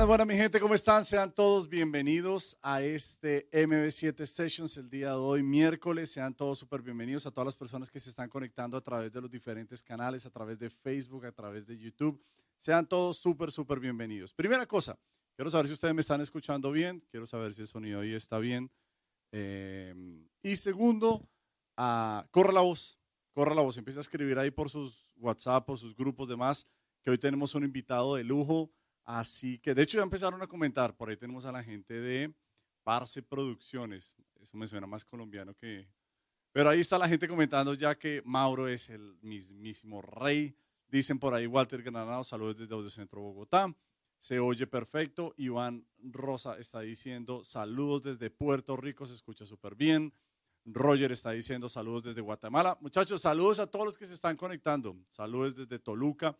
Buenas, buenas, mi gente, ¿cómo están? Sean todos bienvenidos a este MB7 Sessions el día de hoy, miércoles. Sean todos súper bienvenidos a todas las personas que se están conectando a través de los diferentes canales, a través de Facebook, a través de YouTube. Sean todos súper, súper bienvenidos. Primera cosa, quiero saber si ustedes me están escuchando bien, quiero saber si el sonido ahí está bien. Eh, y segundo, uh, corra la voz, corra la voz, empieza a escribir ahí por sus WhatsApp o sus grupos demás, que hoy tenemos un invitado de lujo Así que, de hecho, ya empezaron a comentar. Por ahí tenemos a la gente de Parse Producciones. Eso me suena más colombiano que. Pero ahí está la gente comentando ya que Mauro es el mismísimo rey. Dicen por ahí Walter Granado, saludos desde Audio Centro Bogotá. Se oye perfecto. Iván Rosa está diciendo saludos desde Puerto Rico, se escucha súper bien. Roger está diciendo saludos desde Guatemala. Muchachos, saludos a todos los que se están conectando. Saludos desde Toluca.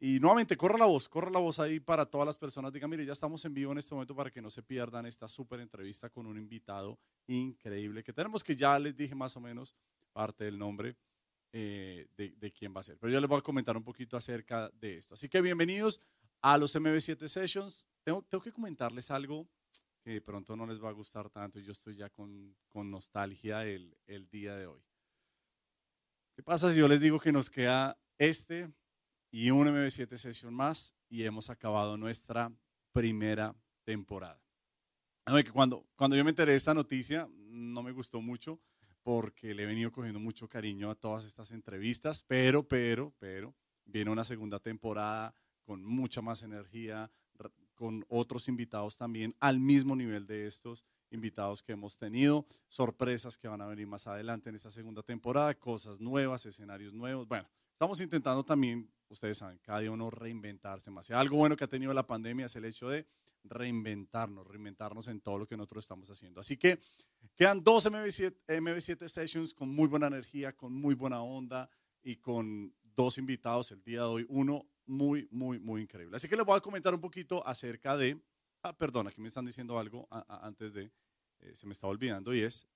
Y nuevamente, corra la voz, corra la voz ahí para todas las personas. Digan, mire, ya estamos en vivo en este momento para que no se pierdan esta súper entrevista con un invitado increíble que tenemos, que ya les dije más o menos parte del nombre eh, de, de, quién va a ser. Pero yo les voy a comentar un poquito acerca de esto. Así que bienvenidos a los MB7 Sessions. Tengo, tengo que comentarles algo que de pronto no les va a gustar tanto yo estoy ya con, con nostalgia el, el día de hoy. ¿Qué pasa si yo les digo que nos queda este y un MB7 Session más y hemos acabado nuestra primera temporada. Cuando, cuando yo me enteré de esta noticia, no me gustó mucho porque le he venido cogiendo mucho cariño a todas estas entrevistas, pero, pero, pero, viene una segunda temporada con mucha más energía, con otros invitados también al mismo nivel de estos invitados que hemos tenido, sorpresas que van a venir más adelante en esta segunda temporada, cosas nuevas, escenarios nuevos. Bueno, estamos intentando también ustedes saben, cada día uno reinventarse más. Y algo bueno que ha tenido la pandemia es el hecho de reinventarnos, reinventarnos en todo lo que nosotros estamos haciendo. Así que quedan dos MV7, MV7 Sessions con muy buena energía, con muy buena onda y con dos invitados el día de hoy. Uno muy, muy, muy increíble. Así que les voy a comentar un poquito acerca de, ah, perdón, aquí me están diciendo algo antes de, eh, se me estaba olvidando y es,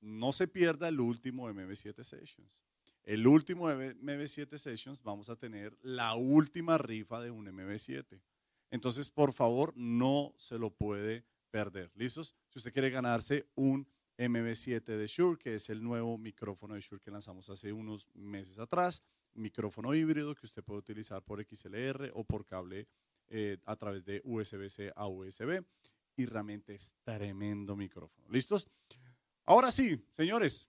no se pierda el último MV7 Sessions el último MB7 Sessions vamos a tener la última rifa de un MB7. Entonces, por favor, no se lo puede perder. ¿Listos? Si usted quiere ganarse un MB7 de Shure, que es el nuevo micrófono de Shure que lanzamos hace unos meses atrás, micrófono híbrido que usted puede utilizar por XLR o por cable eh, a través de USB-C a USB. Y realmente es tremendo micrófono. ¿Listos? Ahora sí, señores,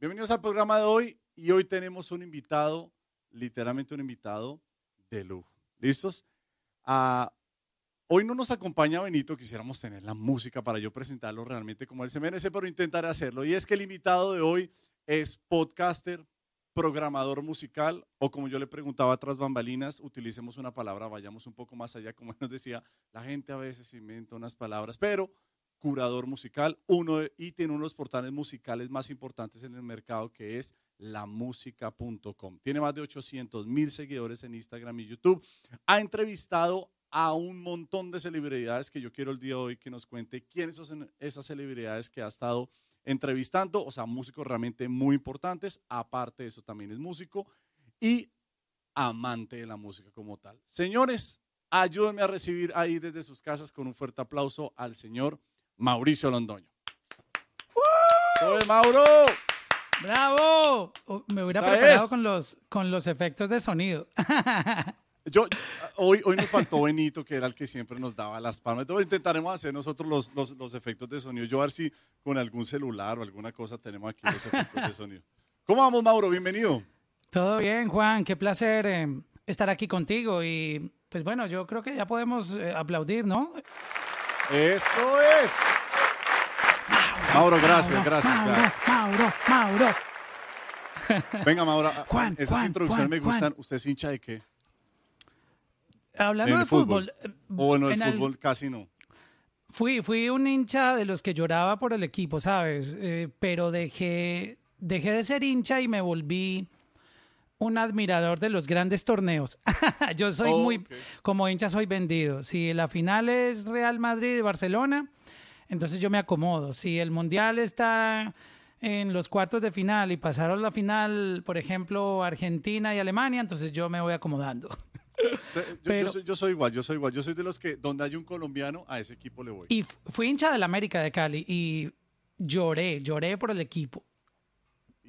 bienvenidos al programa de hoy y hoy tenemos un invitado, literalmente un invitado de lujo. ¿Listos? Ah, hoy no nos acompaña Benito, quisiéramos tener la música para yo presentarlo realmente como él se merece, pero intentaré hacerlo. Y es que el invitado de hoy es podcaster, programador musical, o como yo le preguntaba tras bambalinas, utilicemos una palabra, vayamos un poco más allá, como nos decía, la gente a veces inventa unas palabras, pero curador musical, uno y tiene uno de los portales musicales más importantes en el mercado que es lamusica.com. Tiene más de 800 mil seguidores en Instagram y YouTube. Ha entrevistado a un montón de celebridades que yo quiero el día de hoy que nos cuente quiénes son esas celebridades que ha estado entrevistando, o sea, músicos realmente muy importantes. Aparte de eso, también es músico y amante de la música como tal. Señores, ayúdenme a recibir ahí desde sus casas con un fuerte aplauso al señor Mauricio Londoño. ¡Uh! Mauro! ¡Bravo! Oh, me hubiera preparado con los, con los efectos de sonido. Yo, hoy, hoy nos faltó Benito, que era el que siempre nos daba las palmas. Entonces intentaremos hacer nosotros los, los, los, efectos de sonido. Yo a ver si con algún celular o alguna cosa tenemos aquí los efectos de sonido. ¿Cómo vamos, Mauro? Bienvenido. Todo bien, Juan. Qué placer eh, estar aquí contigo. Y pues bueno, yo creo que ya podemos eh, aplaudir, ¿no? Eso es. Mauro, gracias, gracias. Mauro, Mauro, Venga, Mauro, Juan, esas introducciones me gustan. ¿Usted es hincha de qué? Hablando de fútbol. O bueno, el fútbol casi no. Fui, fui un hincha de los que lloraba por el equipo, ¿sabes? Eh, pero dejé, dejé de ser hincha y me volví un admirador de los grandes torneos. Yo soy oh, muy, como hincha soy vendido. Si la final es Real Madrid y Barcelona, entonces yo me acomodo. Si el Mundial está en los cuartos de final y pasaron la final, por ejemplo, Argentina y Alemania, entonces yo me voy acomodando. Yo, soy, igual, yo soy igual. Yo soy de los que donde hay un colombiano, a ese equipo le voy. Y fui hincha del América de Cali y lloré, lloré por el equipo.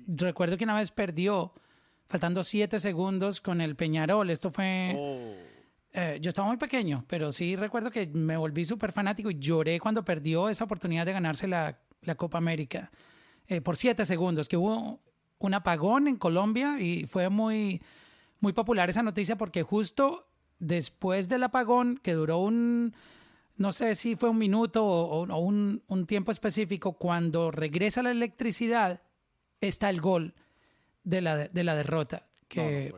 Recuerdo que una vez perdió, faltando siete segundos con el Peñarol. Esto fue... Oh. Eh, yo estaba muy pequeño, pero sí recuerdo que me volví súper fanático y lloré cuando perdió esa oportunidad de ganarse la, Copa América eh, por siete segundos, que hubo un apagón en Colombia y fue muy, muy popular esa noticia porque justo después del apagón, que duró un, no sé si fue un minuto o, un, un, tiempo específico, cuando regresa la electricidad, está el gol de la, de la derrota. Que,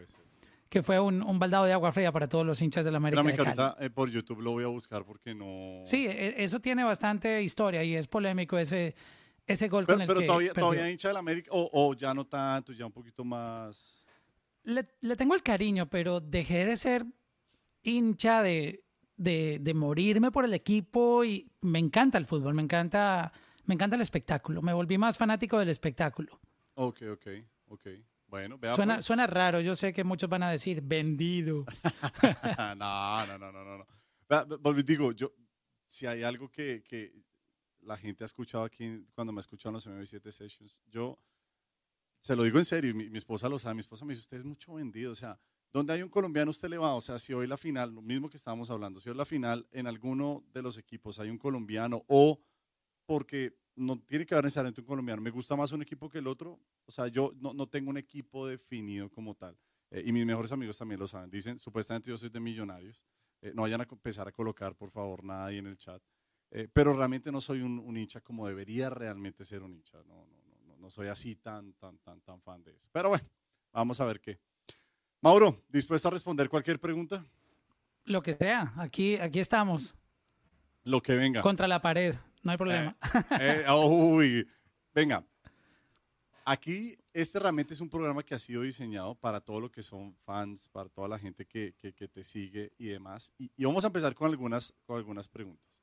que fue un, un, baldado de agua fría para todos los hinchas de la América. de ahorita eh, por YouTube lo voy a buscar porque no. Sí, e, eso tiene bastante historia y es polémico ese, ese gol pero, con el pero todavía, todavía hincha de la América o, o, ya no tanto, ya un poquito más. Le, le, tengo el cariño, pero dejé de ser hincha de, de, de morirme por el equipo y me encanta el fútbol, me encanta, me encanta el espectáculo. Me volví más fanático del espectáculo. Ok, ok, ok. Bueno, veamos. Suena, pues. suena raro, yo sé que muchos van a decir vendido. no, no, no, no, no. Digo, yo, si hay algo que, que la gente ha escuchado aquí cuando me ha escuchado en los MV7 Sessions, yo se lo digo en serio, mi, mi, esposa lo sabe, mi esposa me dice, usted es mucho vendido, o sea, donde hay un colombiano usted le va, o sea, si hoy la final, lo mismo que estábamos hablando, si hoy la final en alguno de los equipos hay un colombiano o porque no tiene que haber necesariamente un colombiano. Me gusta más un equipo que el otro. O sea, yo no, no tengo un equipo definido como tal. Eh, y mis mejores amigos también lo saben. Dicen, supuestamente yo soy de millonarios. Eh, no vayan a empezar a colocar, por favor, nada ahí en el chat. Eh, pero realmente no soy un, un, hincha como debería realmente ser un hincha. No, no, no, no soy así tan, tan, tan, tan fan de eso. Pero bueno, vamos a ver qué. Mauro, ¿dispuesto a responder cualquier pregunta? Lo que sea, aquí, aquí estamos. Lo que venga. Contra la pared. No hay problema. Eh, eh, uy, venga. Aquí, este realmente es un programa que ha sido diseñado para todo lo que son fans, para toda la gente que, que, te sigue y demás. Y, vamos a empezar con algunas, con algunas preguntas.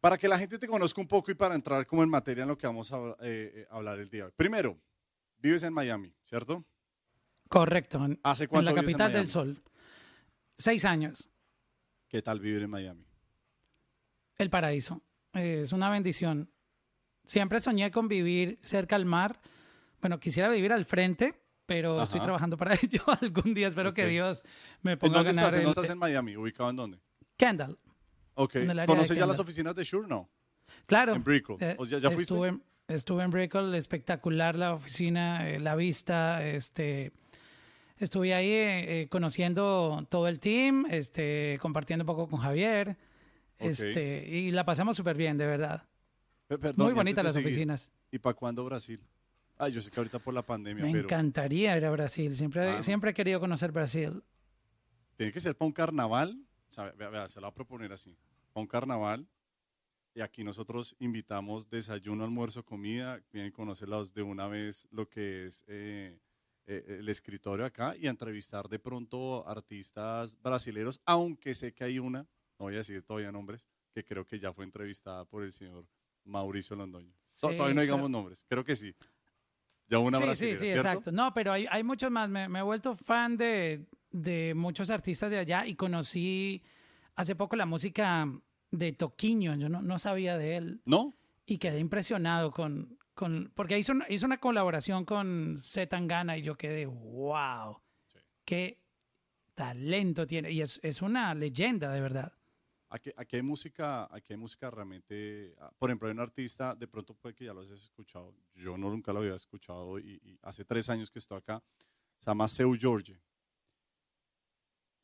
Para que la gente te conozca un poco y para entrar como en materia en lo que vamos a eh, hablar el día de hoy. Primero, vives en Miami, ¿cierto? Correcto. ¿Hace cuánto En la capital del sol. Seis años. ¿Qué tal vivir en Miami? El paraíso es una bendición. Siempre soñé con vivir cerca al mar. Bueno, quisiera vivir al frente, pero estoy trabajando para ello. Algún día espero que Dios me ponga a ganar. Estás? ¿En dónde estás en Miami? ¿Ubicado en dónde? Kendall. Ok. ¿Conoces ya las oficinas de Shure? No. Claro. En Brickell. Eh, ya, fuiste? Estuve, estuve en Brickell, espectacular la oficina, eh, la vista, este... Estuve ahí eh, conociendo todo el team, este, compartiendo un poco con Javier. Este, y la pasamos súper bien, de verdad. Muy bonitas las oficinas. ¿Y para cuándo Brasil? Ah, yo sé que ahorita por la pandemia. Me encantaría ir a Brasil. Siempre, siempre he querido conocer Brasil. Tiene que ser para un carnaval. O sea, vea, se lo va a proponer así. Para un carnaval. Y aquí nosotros invitamos desayuno, almuerzo, comida. Vienen a conocerlos de una vez lo que es eh, eh, el escritorio acá y a entrevistar de pronto artistas brasileños, aunque sé que hay una no voy a decir todavía nombres, que creo que ya fue entrevistada por el señor Mauricio Londoño. todavía no digamos nombres, creo que sí. Ya una sí, sí, sí, exacto. No, pero hay, hay muchos más. Me, he vuelto fan de, de muchos artistas de allá y conocí hace poco la música de Toquiño. Yo no, no sabía de él. ¿No? Y quedé impresionado con, con porque hizo, hizo una colaboración con Zetangana y yo quedé, wow, qué talento tiene. Y es, es una leyenda, de verdad. Aquí, aquí, hay música, aquí hay música realmente, ah, por ejemplo, hay un artista, de pronto puede que ya lo hayas escuchado, yo no nunca lo había escuchado y, hace tres años que estoy acá, se llama Seu George.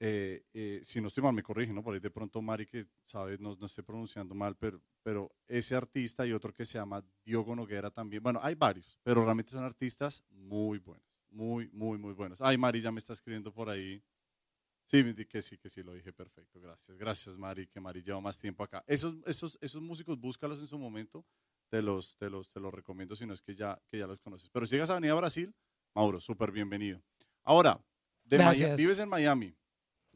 Eh, eh, si no estoy mal, me corrigen, ¿no? Por ahí de pronto Mari que sabe, no, no estoy pronunciando mal, pero, pero ese artista y otro que se llama Diogo Noguera también, bueno, hay varios, pero realmente son artistas muy buenos, muy, muy, muy buenos. Ay, Mari ya me está escribiendo por ahí Sí, que sí, que sí, lo dije perfecto. Gracias. Gracias, Mari, que Mari lleva más tiempo acá. Esos, esos, esos músicos, búscalos en su momento. Te los, te los, te los recomiendo si no es que ya, que ya los conoces. Pero si llegas a Avenida Brasil, Mauro, súper bienvenido. Ahora, de vives en Miami.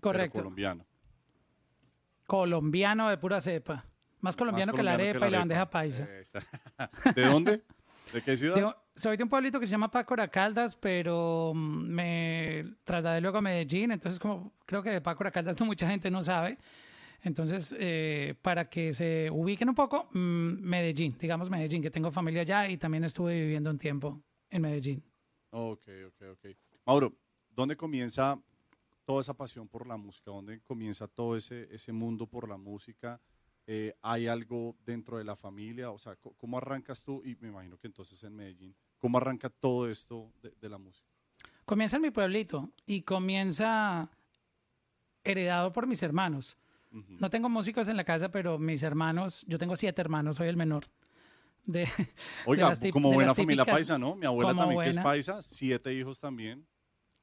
Correcto. colombiano. Colombiano de pura cepa. Más colombiano, que, la arepa y la bandeja paisa. ¿De dónde? ¿De qué ciudad? Soy de un pueblito que se llama Pácora Caldas, pero mm, me trasladé luego a Medellín, entonces como creo que de Pácora Caldas mucha gente no sabe. Entonces, eh, para que se ubiquen un poco, mm, Medellín, digamos Medellín, que tengo familia allá y también estuve viviendo un tiempo en Medellín. Ok, ok, ok. Mauro, ¿dónde comienza toda esa pasión por la música? ¿Dónde comienza todo ese, ese mundo por la música? Eh, ¿Hay algo dentro de la familia? O sea, ¿cómo arrancas tú? Y me imagino que entonces en Medellín, ¿cómo arranca todo esto de, la música? Comienza en mi pueblito y comienza heredado por mis hermanos. No tengo músicos en la casa, pero mis hermanos, yo tengo siete hermanos, soy el menor. De, Oiga, como buena familia paisa, ¿no? Mi abuela también que es paisa, siete hijos también.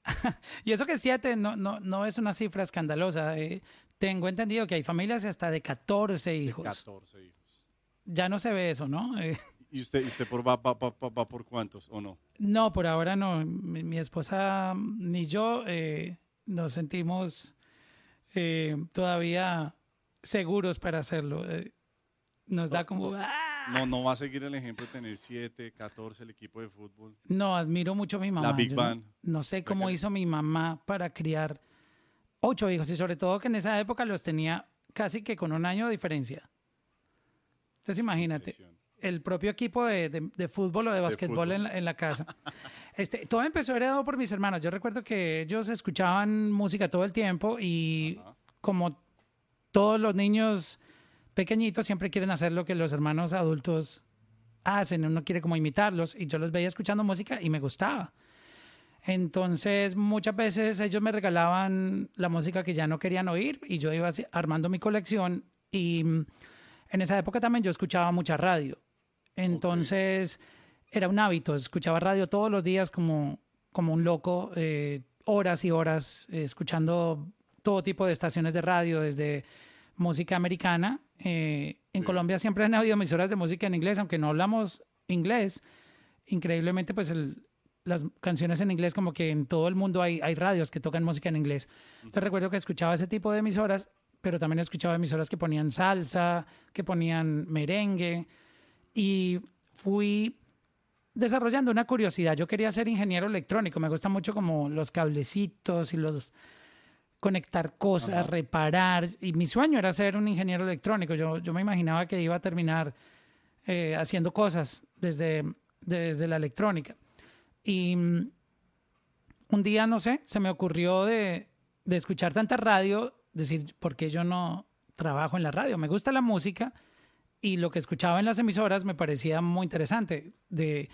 y eso que siete no, no, no es una cifra escandalosa. Eh, tengo entendido que hay familias hasta de 14 hijos. De 14 hijos. Ya no se ve eso, ¿no? Eh, ¿Y usted, usted por, va, va, va, por cuántos o no? No, por ahora no. Mi, esposa ni yo eh, nos sentimos todavía seguros para hacerlo. nos da como... ¡ah! No, no va a seguir el ejemplo de tener 7, 14 el equipo de fútbol. No, admiro mucho a mi mamá. La Big Bang. No, sé cómo hizo mi mamá para criar ocho hijos y sobre todo que en esa época los tenía casi que con un año de diferencia. Entonces imagínate, el propio equipo de, fútbol o de básquetbol en, la, casa. Este, todo empezó heredado por mis hermanos. Yo recuerdo que ellos escuchaban música todo el tiempo y como todos los niños pequeñitos siempre quieren hacer lo que los hermanos adultos hacen, uno quiere como imitarlos y yo los veía escuchando música y me gustaba. Entonces muchas veces ellos me regalaban la música que ya no querían oír y yo iba armando mi colección y mm, en esa época también yo escuchaba mucha radio. Entonces era un hábito, escuchaba radio todos los días como, como un loco, eh, horas y horas eh, escuchando todo tipo de estaciones de radio, desde música americana. Eh, en Colombia siempre han habido emisoras de música en inglés, aunque no hablamos inglés. Increíblemente, pues las canciones en inglés, como que en todo el mundo hay, hay radios que tocan música en inglés. Entonces recuerdo que escuchaba ese tipo de emisoras, pero también escuchaba emisoras que ponían salsa, que ponían merengue. Y fui desarrollando una curiosidad. Yo quería ser ingeniero electrónico. Me gusta mucho como los cablecitos y los conectar cosas, reparar. Y mi sueño era ser un ingeniero electrónico. Yo, yo me imaginaba que iba a terminar eh, haciendo cosas desde, desde la electrónica. Y mm, un día, no sé, se me ocurrió de, de escuchar tanta radio, decir, ¿por qué yo no trabajo en la radio? Me gusta la música y lo que escuchaba en las emisoras me parecía muy interesante, de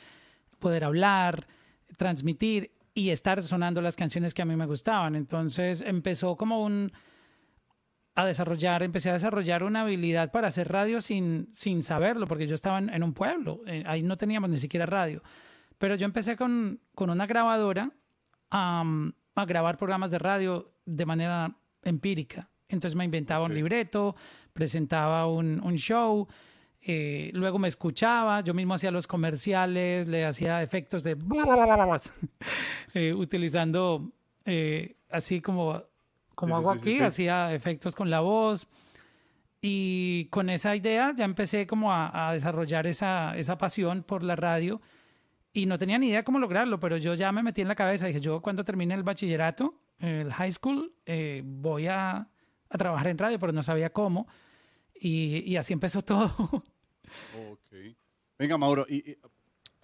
poder hablar, transmitir y estar sonando las canciones que a mí me gustaban. Entonces empezó como un a desarrollar, empecé a desarrollar una habilidad para hacer radio sin, sin saberlo, porque yo estaba en, un pueblo, eh, ahí no teníamos ni siquiera radio. Pero yo empecé con, con una grabadora a grabar programas de radio de manera empírica. Entonces me inventaba un libreto, presentaba un, un show, eh, luego me escuchaba, yo mismo hacía los comerciales, le hacía efectos de... eh, utilizando eh, así como, como hago aquí, hacía efectos con la voz. Y con esa idea ya empecé como a, desarrollar esa, esa pasión por la radio y no tenía ni idea cómo lograrlo, pero yo ya me metí en la cabeza, dije, yo cuando termine el bachillerato, el high school, eh, voy a, a, trabajar en radio, pero no sabía cómo. Y, y así empezó todo. Ok. Venga, Mauro, y,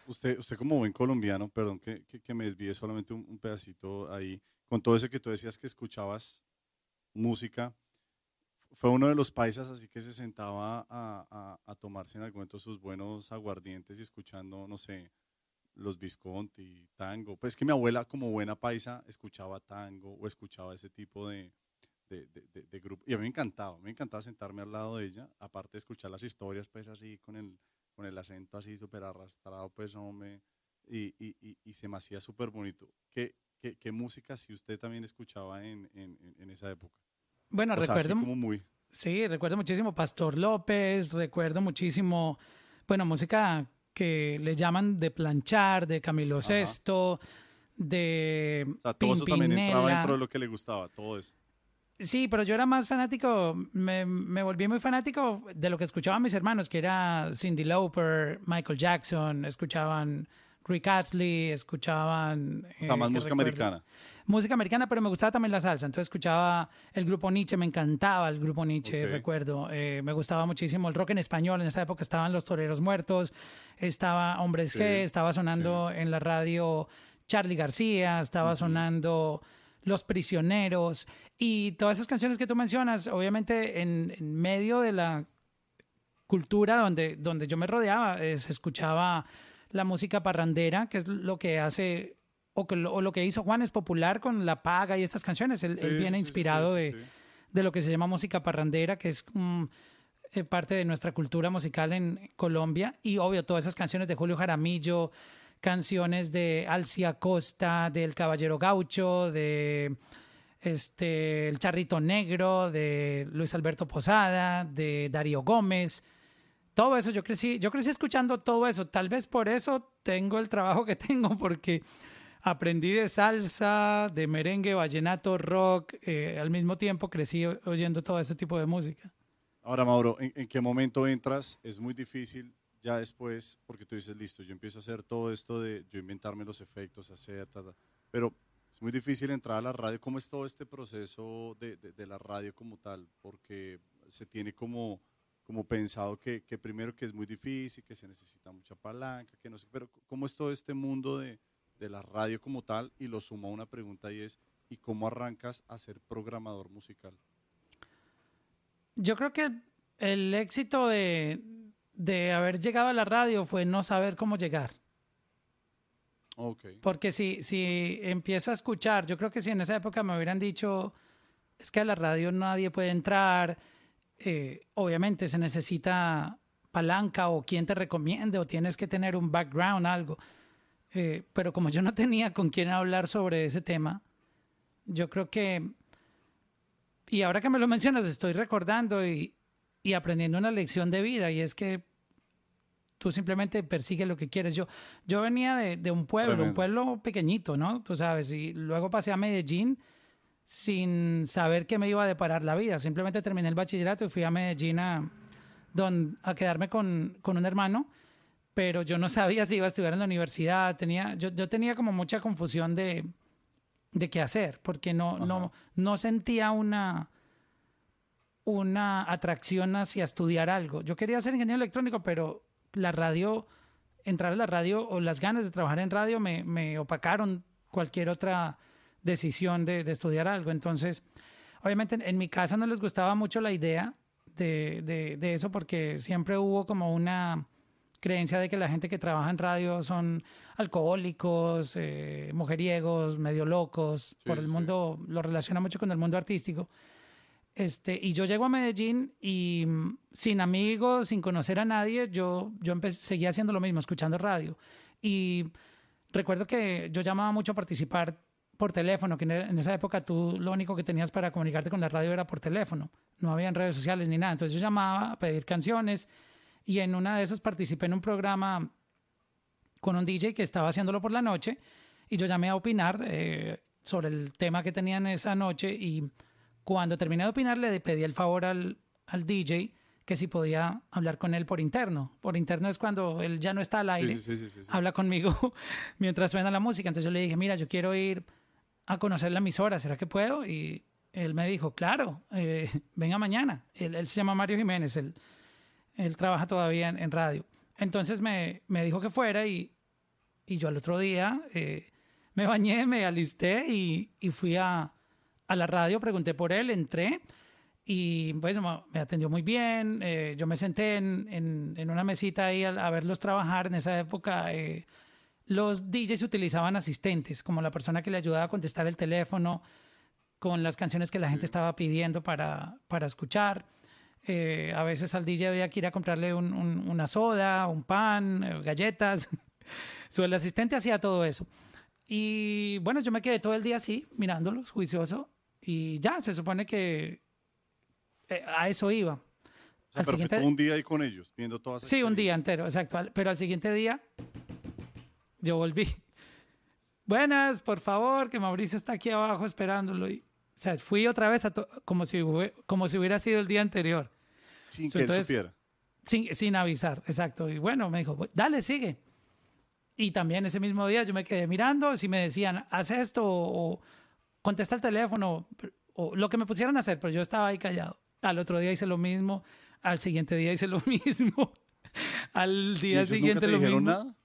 usted, usted como buen colombiano, perdón que, que, me desvíe solamente un, pedacito ahí, con todo eso que tú decías que escuchabas música, fue uno de los paisas así que se sentaba a, a, tomarse en algún momento sus buenos aguardientes y escuchando, no sé, los Visconti, tango. Pues que mi abuela como buena paisa escuchaba tango o escuchaba ese tipo de, de, grupo. Y a mí me encantaba, me encantaba sentarme al lado de ella, aparte de escuchar las historias, pues así, con el, con el acento así súper arrastrado, pues hombre, y, y, y, se me hacía súper bonito. ¿Qué, ¿Qué, qué, música si usted también escuchaba en, en, en esa época? Bueno, recuerdo. como muy... Sí, recuerdo muchísimo Pastor López, recuerdo muchísimo, bueno, música que le llaman de planchar, de Camilo Sesto, de. O sea, todo eso también entraba dentro de lo que le gustaba, todo eso. Sí, pero yo era más fanático, me, me, volví muy fanático de lo que escuchaban mis hermanos, que era Cindy Lauper, Michael Jackson, escuchaban Rick Astley, escuchaban... O sea, eh, más música recuerdo- americana. Música americana, pero me gustaba también la salsa. Entonces escuchaba el grupo Nietzsche, me encantaba el grupo Nietzsche, recuerdo. Eh, me gustaba muchísimo el rock en español. En esa época estaban Los Toreros Muertos, estaba Hombres Sí, G, estaba sonando en la radio Charlie García, estaba sonando Los Prisioneros y todas esas canciones que tú mencionas, obviamente en, en medio de la cultura donde, donde yo me rodeaba, eh, se escuchaba la música parrandera, que es lo que hace, o, que lo, o lo que hizo Juan es popular con La Paga y estas canciones. Él, él Sí, viene sí, inspirado sí, de, de lo que se llama música parrandera, que es eh, parte de nuestra cultura musical en Colombia. Y obvio, todas esas canciones de Julio Jaramillo, canciones de Alcia Costa, del Caballero Gaucho, de este, El Charrito Negro, de Luis Alberto Posada, de Darío Gómez. Todo eso, yo crecí, yo crecí escuchando todo eso. Tal vez por eso tengo el trabajo que tengo, porque aprendí de salsa, de merengue, vallenato, rock. eh, al mismo tiempo crecí oyendo todo ese tipo de música. Ahora, Mauro, ¿en, en qué momento entras? Es muy difícil ya después, porque tú dices, listo, yo empiezo a hacer todo esto de yo inventarme los efectos, hacer, ta, ta", pero es muy difícil entrar a la radio. ¿Cómo es todo este proceso de, de- de la radio como tal? Porque se tiene como, como pensado que, que primero que es muy difícil, que se necesita mucha palanca, que no sé, pero ¿cómo es todo este mundo de, de la radio como tal? Y lo sumo a una pregunta y es, ¿y cómo arrancas a ser programador musical? Yo creo que el éxito de, de haber llegado a la radio fue no saber cómo llegar. Porque si, si empiezo a escuchar, yo creo que si en esa época me hubieran dicho, es que a la radio nadie puede entrar, eh, obviamente se necesita palanca o quien te recomiende o tienes que tener un background, algo. Eh, pero como yo no tenía con quién hablar sobre ese tema, yo creo que, y ahora que me lo mencionas, estoy recordando y, y aprendiendo una lección de vida y es que tú simplemente persigues lo que quieres. Yo, yo venía de, de un pueblo, un Tremendo. pueblo pequeñito, ¿no? Tú sabes, y luego pasé a Medellín sin saber qué me iba a deparar la vida. Simplemente terminé el bachillerato y fui a Medellín a, don- a quedarme con, con un hermano, pero yo no sabía si iba a estudiar en la universidad. Tenía, yo, yo tenía como mucha confusión de, de qué hacer, porque no, no, no sentía una, una atracción hacia estudiar algo. Yo quería ser ingeniero electrónico, pero la radio, entrar a la radio o las ganas de trabajar en radio me, me opacaron cualquier otra decisión de, de estudiar algo. Entonces, obviamente en, en mi casa no les gustaba mucho la idea de, de- de eso porque siempre hubo como una creencia de que la gente que trabaja en radio son alcohólicos, eh, mujeriegos, medio locos, por el sí. mundo, lo relaciona mucho con el mundo artístico. Este, y yo llego a Medellín y mm, sin amigos, sin conocer a nadie, yo, yo seguía haciendo lo mismo, escuchando radio. Y recuerdo que yo llamaba mucho a participar por teléfono, que en en esa época tú lo único que tenías para comunicarte con la radio era por teléfono. No habían redes sociales ni nada. Entonces yo llamaba a pedir canciones y en una de esas participé en un programa con un DJ que estaba haciéndolo por la noche y yo llamé a opinar eh, sobre el tema que tenían esa noche y cuando terminé de opinar le pedí el favor al, al DJ que si podía hablar con él por interno. Por interno es cuando él ya no está al aire Sí, habla conmigo mientras suena la música. Entonces yo le dije, mira, yo quiero ir a conocer la emisora, ¿será que puedo? Y él me dijo, claro, eh, venga mañana. Él, él se llama Mario Jiménez, él, él trabaja todavía en, en radio. Entonces me, me dijo que fuera y, y yo al otro día eh, me bañé, me alisté y, y fui a, a la radio, pregunté por él, entré y bueno, me atendió muy bien. eh, yo me senté en, en- en una mesita ahí a, a verlos trabajar. En esa época eh, los DJs utilizaban asistentes, como la persona que le ayudaba a contestar el teléfono con las canciones que la gente estaba pidiendo para, para escuchar. Eh, a veces al DJ había que ir a comprarle un- un- una soda, un pan, eh, galletas. So, el asistente hacía todo eso. Y bueno, yo me quedé todo el día así, mirándolos, juicioso. Y ya, se supone que eh, a eso iba. O sea, al siguiente- un día ahí con ellos, viendo todas Sí, un día entero, exacto. Pero al siguiente día yo volví. Buenas, por favor, que Mauricio está aquí abajo esperándolo. Y, o sea, fui otra vez a como, si, como si hubiera sido el día anterior, Sin que él supiera. sin, sin avisar, exacto. Y bueno, me dijo, "Bu- dale, sigue. Y también ese mismo día yo me quedé mirando, si me decían, haz esto o, contesta el teléfono o lo que me pusieran a hacer, pero yo estaba ahí callado. Al otro día hice lo mismo, al siguiente día hice lo mismo, al día siguiente nunca lo dijeron mismo. nada?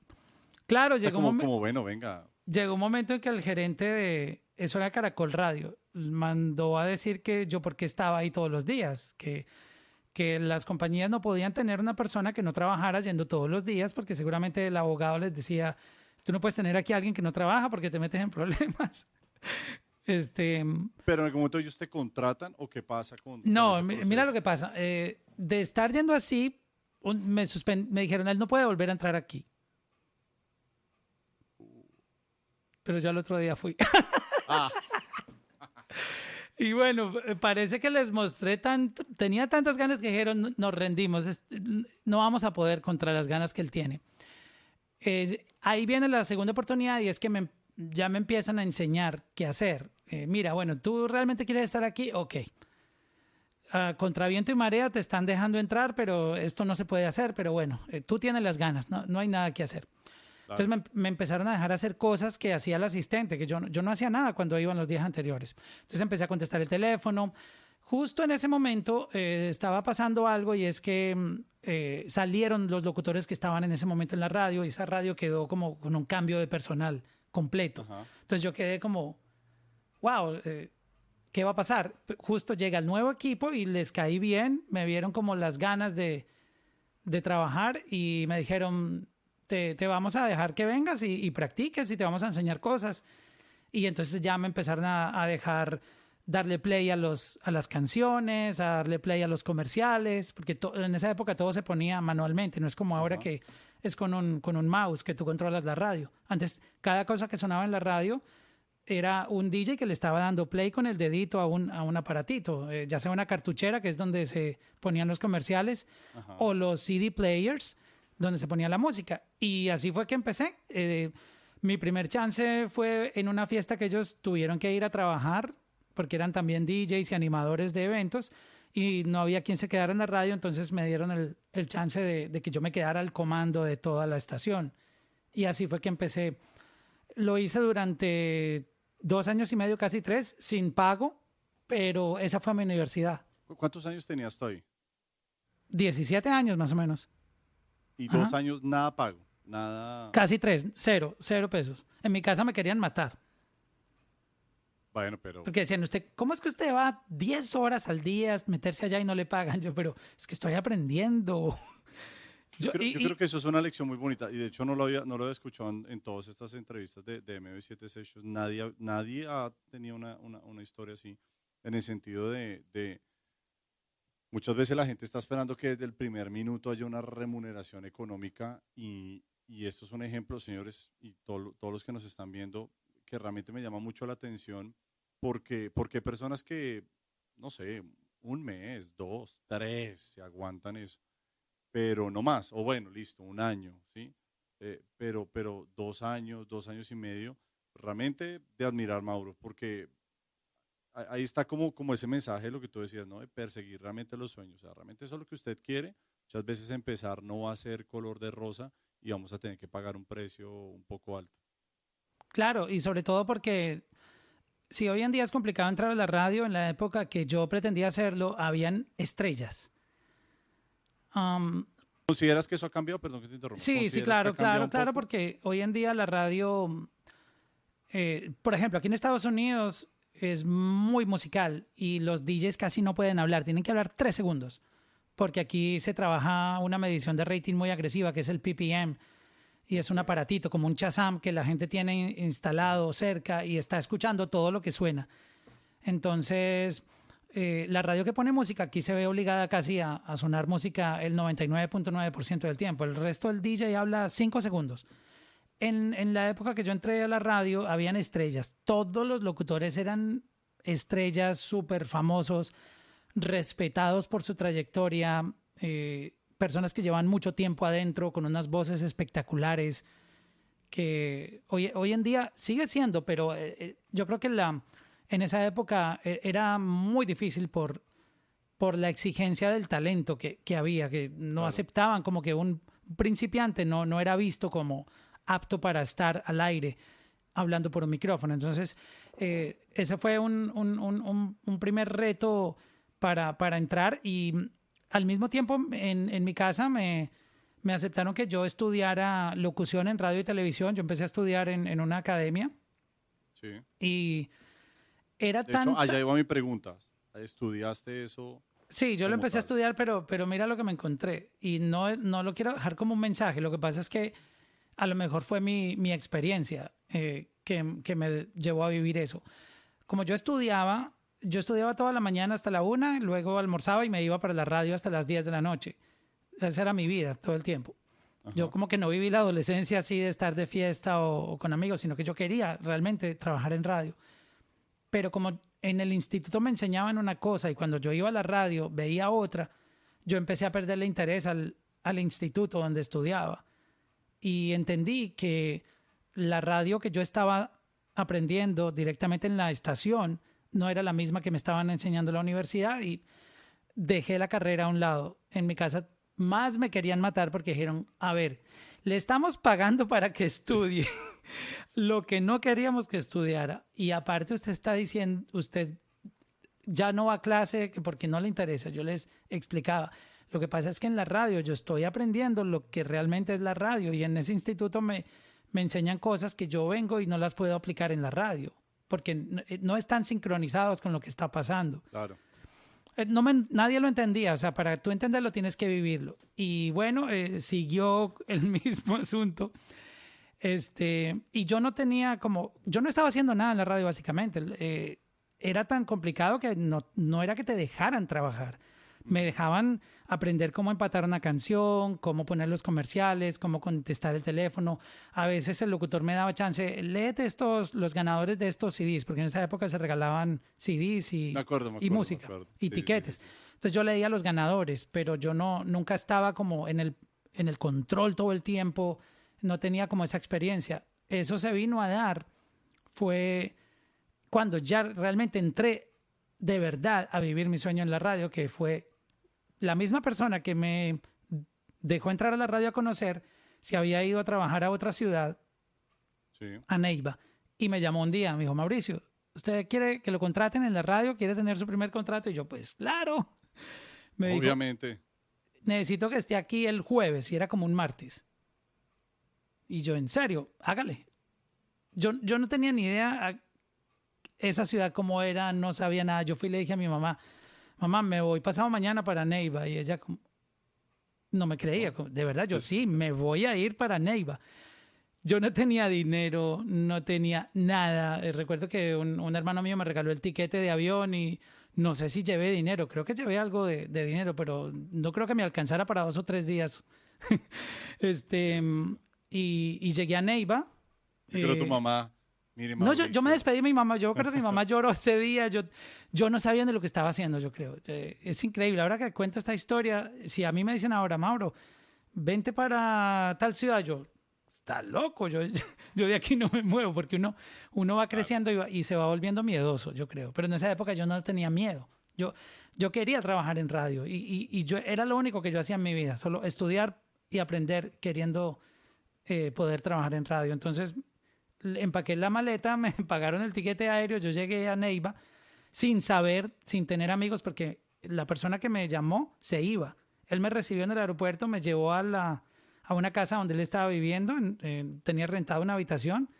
Claro, llegó como, un como, bueno, venga. llegó un momento en que el gerente de eso era Caracol Radio mandó a decir que yo porque estaba ahí todos los días que que las compañías no podían tener una persona que no trabajara yendo todos los días porque seguramente el abogado les decía tú no puedes tener aquí a alguien que no trabaja porque te metes en problemas este Pero en algún momento ellos te contratan o qué pasa con. no mira lo que pasa eh, de estar yendo así un- me me dijeron él no puede volver a entrar aquí pero yo al otro día fui. Ah, Y bueno, eh, parece que les mostré tanto, tenía tantas ganas que dijeron, "No- nos rendimos, no vamos a poder contra las ganas que él tiene. Eh, ahí viene la segunda oportunidad y es que ya me empiezan a enseñar qué hacer. Eh, mira, bueno, tú realmente quieres estar aquí, ok. Ah, contra viento y marea te están dejando entrar, pero esto no se puede hacer, pero bueno, eh, tú tienes las ganas, no, no hay nada que hacer. Entonces me, me empezaron a dejar hacer cosas que hacía el asistente, que yo, no- yo no hacía nada cuando iban los días anteriores. Entonces empecé a contestar el teléfono. Justo en ese momento eh, estaba pasando algo y es que mm, eh, salieron los locutores que estaban en ese momento en la radio y esa radio quedó como con un cambio de personal completo. Ajá. Entonces yo quedé como, wow, eh, ¿qué va a pasar? Justo llega el nuevo equipo y les caí bien, me vieron como las ganas de, de trabajar y me dijeron, te, te vamos a dejar que vengas y, y practiques y te vamos a enseñar cosas. Y entonces ya me empezaron a, a dejar darle play a, los, a las canciones, a darle play a los comerciales, porque to- en esa época todo se ponía manualmente, no es como ahora que es con un, con un mouse que tú controlas la radio. Antes, cada cosa que sonaba en la radio era un DJ que le estaba dando play con el dedito a un, a un aparatito, eh, ya sea una cartuchera, que es donde se ponían los comerciales, Ajá. o los CD players, donde se ponía la música. Y así fue que empecé. Eh, mi primer chance fue en una fiesta que ellos tuvieron que ir a trabajar, porque eran también DJs y animadores de eventos, y no había quien se quedara en la radio, entonces me dieron el, el chance de, de que yo me quedara al comando de toda la estación. Y así fue que empecé. Lo hice durante dos años y medio, casi tres, sin pago, pero esa fue mi universidad. ¿Cu- ¿Cuántos años tenías tú ahí? 17 años más o menos. Y dos Ajá. años nada pago, nada. Casi tres, cero, cero pesos. En mi casa me querían matar. Bueno, pero Porque decían, usted, ¿cómo es que usted va 10 horas al día a meterse allá y no le pagan? Yo, pero es que estoy aprendiendo. yo, Yo- creo, y- yo y- creo que eso es una lección muy bonita. Y de hecho no lo había, no lo había escuchado en, en todas estas entrevistas de, de MB7 Sessions. Nadie, nadie ha tenido una, una, una historia así, en el sentido de, de muchas veces la gente está esperando que desde el primer minuto haya una remuneración económica y, y esto es un ejemplo, señores, y todo- todos los que nos están viendo, que realmente me llama mucho la atención porque, porque personas que, no sé, un mes, dos, tres, se aguantan eso, pero no más, o bueno, listo, un año, ¿sí? Eh, pero, pero dos años, dos años y medio, realmente de admirar, Mauro, porque ahí está como, como ese mensaje, lo que tú decías, ¿no? De perseguir realmente los sueños, o sea, realmente eso es lo que usted quiere, muchas veces empezar no va a ser color de rosa y vamos a tener que pagar un precio un poco alto. Claro, y sobre todo porque si hoy en día es complicado entrar a la radio, en la época que yo pretendía hacerlo, habían estrellas. ¿Consideras que eso ha cambiado? Perdón que te interrumpa. Sí, sí, ¿Consideras que claro, claro, claro, porque hoy en día la radio, eh, por ejemplo, aquí en Estados Unidos es muy musical y los DJs casi no pueden hablar, tienen que hablar tres segundos, porque aquí se trabaja una medición de rating muy agresiva, que es el PPM, y es un aparatito como un Chazam que la gente tiene instalado cerca y está escuchando todo lo que suena. Entonces, eh, la radio que pone música aquí se ve obligada casi a, a sonar música el 99.9% del tiempo. El resto del DJ habla cinco segundos. En, en la época que yo entré a la radio, habían estrellas. Todos los locutores eran estrellas súper famosos, respetados por su trayectoria, eh, personas que llevan mucho tiempo adentro, con unas voces espectaculares, que hoy, hoy en día sigue siendo, pero eh, eh, yo creo que la, en esa época eh, era muy difícil por, por la exigencia del talento que, que había, que no Claro. aceptaban como que un principiante no, no era visto como apto para estar al aire hablando por un micrófono. Entonces, eh, ese fue un, un, primer reto para, para, entrar y al mismo tiempo en, en mi casa me, me, aceptaron que yo estudiara locución en radio y televisión. Yo empecé a estudiar en, en una academia. Sí. Y era tan... Allá iba mi pregunta. ¿Estudiaste eso? Sí, yo lo empecé a estudiar, pero, pero mira lo que me encontré. Y no, no lo quiero dejar como un mensaje. Lo que pasa es que a lo mejor fue mi, mi experiencia eh, que, que, me llevó a vivir eso. Como yo estudiaba, yo estudiaba toda la mañana hasta la una, luego almorzaba y me iba para la radio hasta las 10 de la noche. Esa era mi vida todo el tiempo. Yo como que no viví la adolescencia así de estar de fiesta o, con amigos, sino que yo quería realmente trabajar en radio. Pero como en el instituto me enseñaban una cosa y cuando yo iba a la radio veía otra, yo empecé a perderle interés al, al instituto donde estudiaba. Y entendí que la radio que yo estaba aprendiendo directamente en la estación no era la misma que me estaban enseñando en la universidad y dejé la carrera a un lado. En mi casa más me querían matar porque dijeron, a ver, le estamos pagando para que estudie lo que no queríamos que estudiara y aparte usted está diciendo, usted ya no va a clase porque no le interesa. Yo les explicaba, lo que pasa es que en la radio yo estoy aprendiendo lo que realmente es la radio y en ese instituto me, me enseñan cosas que yo vengo y no las puedo aplicar en la radio porque no están sincronizados con lo que está pasando. Claro. Eh, no nadie lo entendía, o sea, para tú entenderlo tienes que vivirlo. Y bueno, eh, siguió el mismo asunto. Este, y yo no tenía como, yo no estaba haciendo nada en la radio básicamente. Eh, era tan complicado que no, no era que te dejaran trabajar me dejaban aprender cómo empatar una canción, cómo poner los comerciales, cómo contestar el teléfono. A veces el locutor me daba chance, léete estos, los ganadores de estos CDs, porque en esa época se regalaban CDs y, y música y tiquetes. Entonces yo leía los ganadores, pero yo no, nunca estaba como en el, en el control todo el tiempo, no tenía como esa experiencia. Eso se vino a dar, fue cuando ya realmente entré de verdad a vivir mi sueño en la radio, que fue la misma persona que me dejó entrar a la radio a conocer, se había ido a trabajar a otra ciudad, a Neiva, y me llamó un día, me dijo, Mauricio, ¿usted quiere que lo contraten en la radio? ¿Quiere tener su primer contrato? Y yo, pues claro. Me Obviamente. necesito que esté aquí el jueves, y era como un martes. Y yo, en serio, hágale. Yo, yo no tenía ni idea esa ciudad cómo era, no sabía nada. Yo fui y le dije a mi mamá, mamá, me voy pasado mañana para Neiva. Y ella no me creía, de verdad, yo sí, me voy a ir para Neiva. Yo no tenía dinero, no tenía nada. Eh, recuerdo que un, hermano mío me regaló el tiquete de avión y no sé si llevé dinero, creo que llevé algo de, dinero, pero no creo que me alcanzara para dos o tres días. este, y, llegué a Neiva. Pero tu eh, mamá no, yo, yo, me despedí de mi mamá. Yo creo que mi mamá lloró ese día. Yo, yo no sabía de lo que estaba haciendo, yo creo. Eh, es increíble. Ahora que cuento esta historia, si a mí me dicen ahora, Mauro, vente para tal ciudad, yo, está loco. Yo, yo de aquí no me muevo porque uno, uno va creciendo y, y, se va volviendo miedoso, yo creo. Pero en esa época yo no tenía miedo. Yo, yo quería trabajar en radio y, y, y yo era lo único que yo hacía en mi vida, solo estudiar y aprender queriendo eh, poder trabajar en radio. Entonces empaqué la maleta, me pagaron el tiquete aéreo, yo llegué a Neiva sin saber, sin tener amigos, porque la persona que me llamó se iba. Él me recibió en el aeropuerto, me llevó a, la, a una casa donde él estaba viviendo, tenía rentado una habitación,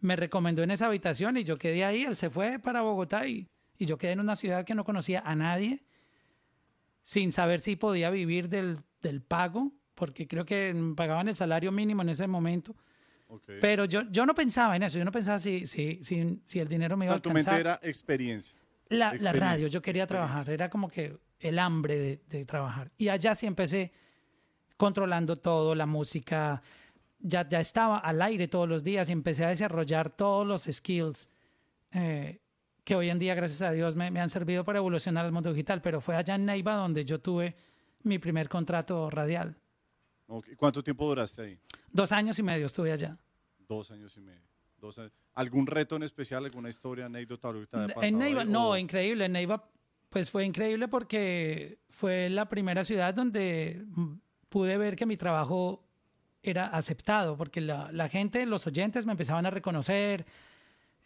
me recomendó en esa habitación y yo quedé ahí, él se fue para Bogotá y, y yo quedé en una ciudad que no conocía a nadie, sin saber si podía vivir del, del pago, porque creo que pagaban el salario mínimo en ese momento pero yo, yo no pensaba en eso, yo no pensaba si, si, si, si el dinero me iba a alcanzar. tu mente era experiencia. La, la radio, yo quería trabajar, era como que el hambre de, de, trabajar. Y allá sí empecé controlando todo, la música, ya, ya estaba al aire todos los días y empecé a desarrollar todos los skills eh, que hoy en día, gracias a Dios, me, me han servido para evolucionar al mundo digital. Pero fue allá en Neiva donde yo tuve mi primer contrato radial. ¿Cuánto tiempo duraste ahí? Dos años y medio estuve allá. Dos años y medio. ¿Algún reto en especial, alguna historia, anécdota ahorita de En Neiva, no, increíble. En Neiva, pues fue increíble porque fue la primera ciudad donde pude ver que mi trabajo era aceptado, porque la, la gente, los oyentes me empezaban a reconocer,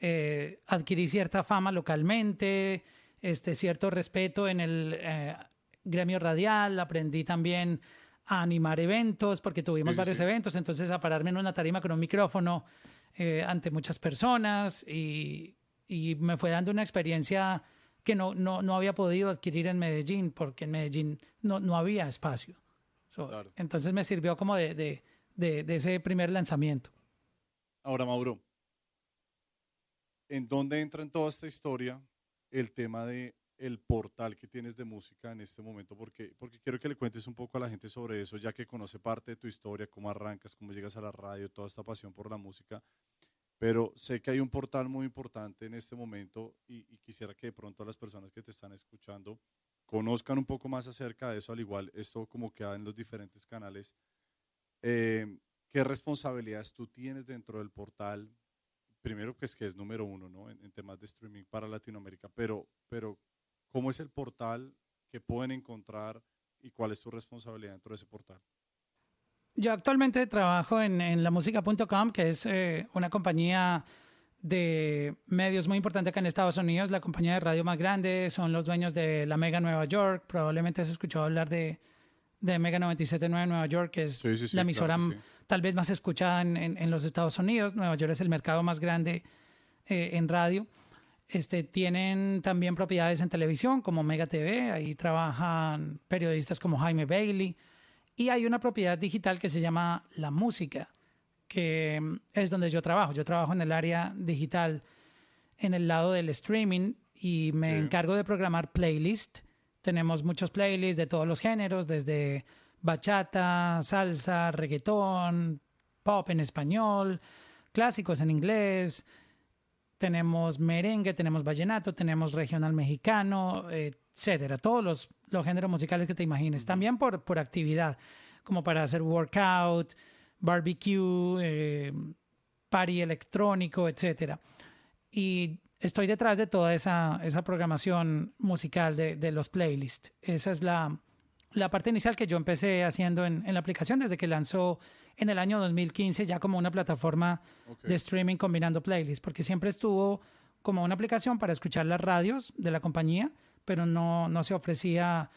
eh, adquirí cierta fama localmente, este, cierto respeto en el eh, gremio radial, aprendí también a animar eventos, porque tuvimos Sí, varios sí. eventos, entonces a pararme en una tarima con un micrófono eh, ante muchas personas y, y me fue dando una experiencia que no, no, no había podido adquirir en Medellín, porque en Medellín no, no había espacio. So, Claro. Entonces me sirvió como de, de, de, de ese primer lanzamiento. Ahora, Mauro, ¿en dónde entra en toda esta historia el tema de el portal que tienes de música en este momento? Porque, porque quiero que le cuentes un poco a la gente sobre eso, ya que conoce parte de tu historia, cómo arrancas, cómo llegas a la radio, toda esta pasión por la música. Pero sé que hay un portal muy importante en este momento y, quisiera que de pronto las personas que te están escuchando conozcan un poco más acerca de eso, al igual esto como queda en los diferentes canales. Eh, ¿Qué responsabilidades tú tienes dentro del portal? Primero, pues que es número uno ¿no? en, en temas de streaming para Latinoamérica, pero, pero ¿cómo es el portal que pueden encontrar y cuál es tu responsabilidad dentro de ese portal? Yo actualmente trabajo en, en lamusica.com, que es eh, una compañía de medios muy importante acá en Estados Unidos, la compañía de radio más grande, son los dueños de la Mega Nueva York, probablemente has escuchado hablar de, de Mega 97.9 Nueva York, que es Sí, sí, sí, la emisora claro tal vez más escuchada en, en- en los Estados Unidos, Nueva York es el mercado más grande eh, en radio. Este, tienen también propiedades en televisión como Mega TV, ahí trabajan periodistas como Jaime Bailey, y hay una propiedad digital que se llama La Música, que mm, es donde yo trabajo. Yo trabajo en el área digital, en el lado del streaming, y me Sí. encargo de programar playlist. Tenemos muchos playlists de todos los géneros, desde bachata, salsa, reggaetón, pop en español, clásicos en inglés, tenemos merengue, tenemos vallenato, tenemos regional mexicano, etcétera, todos los, los géneros musicales que te imagines. También por, por actividad, como para hacer workout, barbecue, eh, party electrónico, etcétera. Y estoy detrás de toda esa, esa programación musical de, de los playlists. Esa es la, la parte inicial que yo empecé haciendo en, en la aplicación desde que lanzó en el año 2015 ya como una plataforma Ok. de streaming combinando playlists, porque siempre estuvo como una aplicación para escuchar las radios de la compañía, pero no, no se ofrecía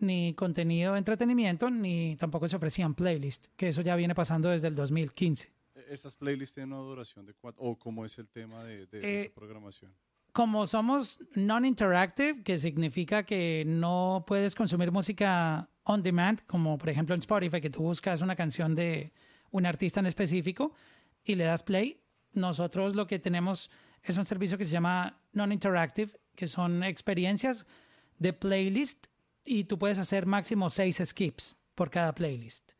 ni contenido de entretenimiento, ni tampoco se ofrecían playlists, que eso ya viene pasando desde el 2015. E- ¿Estas playlists tienen una duración de cuánto? ¿O cómo es el tema de, de Eh, esa programación? Como somos non-interactive, que significa que no puedes consumir música on demand, como por ejemplo en Spotify, que tú buscas una canción de un artista en específico y le das play, nosotros lo que tenemos es un servicio que se llama non-interactive, que son experiencias de playlist y tú puedes hacer máximo seis skips por cada playlist.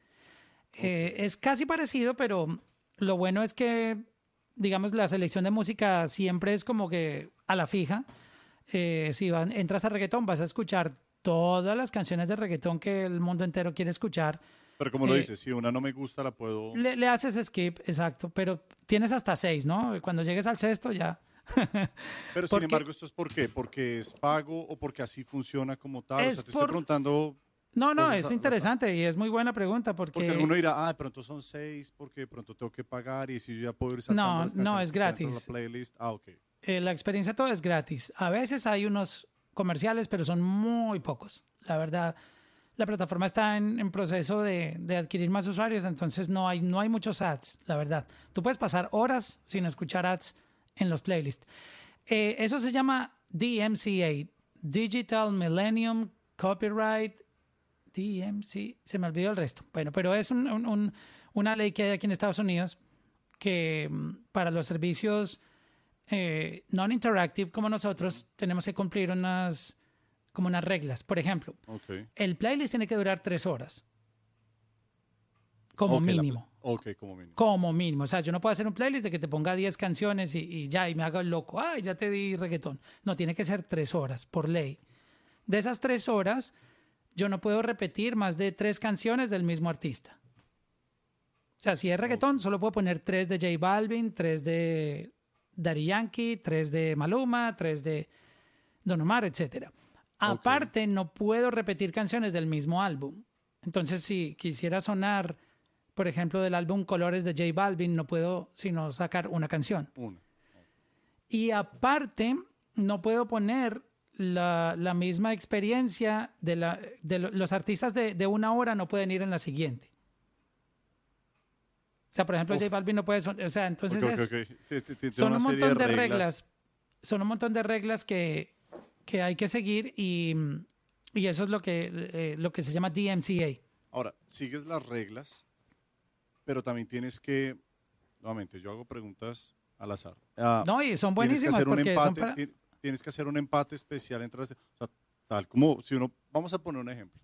Eh, es casi parecido, pero lo bueno es que, digamos, la selección de música siempre es como que a la fija. Eh, si van- entras a reggaetón, vas a escuchar todas las canciones de reggaetón que el mundo entero quiere escuchar. Pero como lo eh, dices, si una no me gusta, la puedo... Le, le haces skip, exacto, pero tienes hasta seis, ¿no? Cuando llegues al sexto ya. Pero sin embargo, ¿esto es por qué? ¿Porque es pago o porque así funciona como tal? o Es sea, te por- estoy preguntando, No, no, es esa- interesante y es muy buena pregunta porque... porque alguno dirá, ah, de pronto son seis, porque de pronto tengo que pagar y si yo ya puedo ir saltando No, las no, es gratis. La playlist. Ah, ok. eh, la experiencia todo es gratis. A veces hay unos comerciales, pero son muy pocos. La verdad, la plataforma está en, proceso de, de adquirir más usuarios, entonces no hay, no hay muchos ads, la verdad. Tú puedes pasar horas sin escuchar ads en los playlists. Eh, eso se llama DMCA, Digital Millennium Copyright DMC, se me olvidó el resto. Bueno, pero es un- una ley que hay aquí en Estados Unidos que mm, para los servicios eh, non-interactive como nosotros tenemos que cumplir unas como unas reglas. Por ejemplo, el playlist tiene que durar tres horas como la- mínimo. ok, como mínimo. Como mínimo. O sea, yo no puedo hacer un playlist de que te ponga 10 canciones y, y ya, y me haga el loco. Ay, ya te di reggaetón. No, tiene que ser tres horas, por ley. De esas tres horas, yo no puedo repetir más de tres canciones del mismo artista. O sea, si es reggaetón, solo puedo poner tres de J Balvin, tres de Daddy Yankee, tres de Maluma, tres de Don Omar, etcétera. Aparte, no puedo repetir canciones del mismo álbum. Entonces, si quisiera sonar por ejemplo, del álbum Colores de J Balvin, no puedo sino sacar una canción. Una. Y aparte, no puedo poner la, la misma experiencia de, la, de lo- los artistas de, de una hora no pueden ir en la siguiente. O sea, por ejemplo, Uf. J Balvin no puede... son- o sea, entonces Ok, es- ok, ok. Sí, son un montón de reglas. Son un montón de reglas que, que hay que seguir y, y eso es lo que, eh, lo que se llama DMCA. Ahora, sigues las reglas, pero también tienes que, nuevamente, yo hago preguntas al azar. Ah, No, y son tienes que buenísimas hacer un son empate, para- ti- tienes que hacer un empate especial entre las, o sea, tal como si uno, vamos a poner un ejemplo.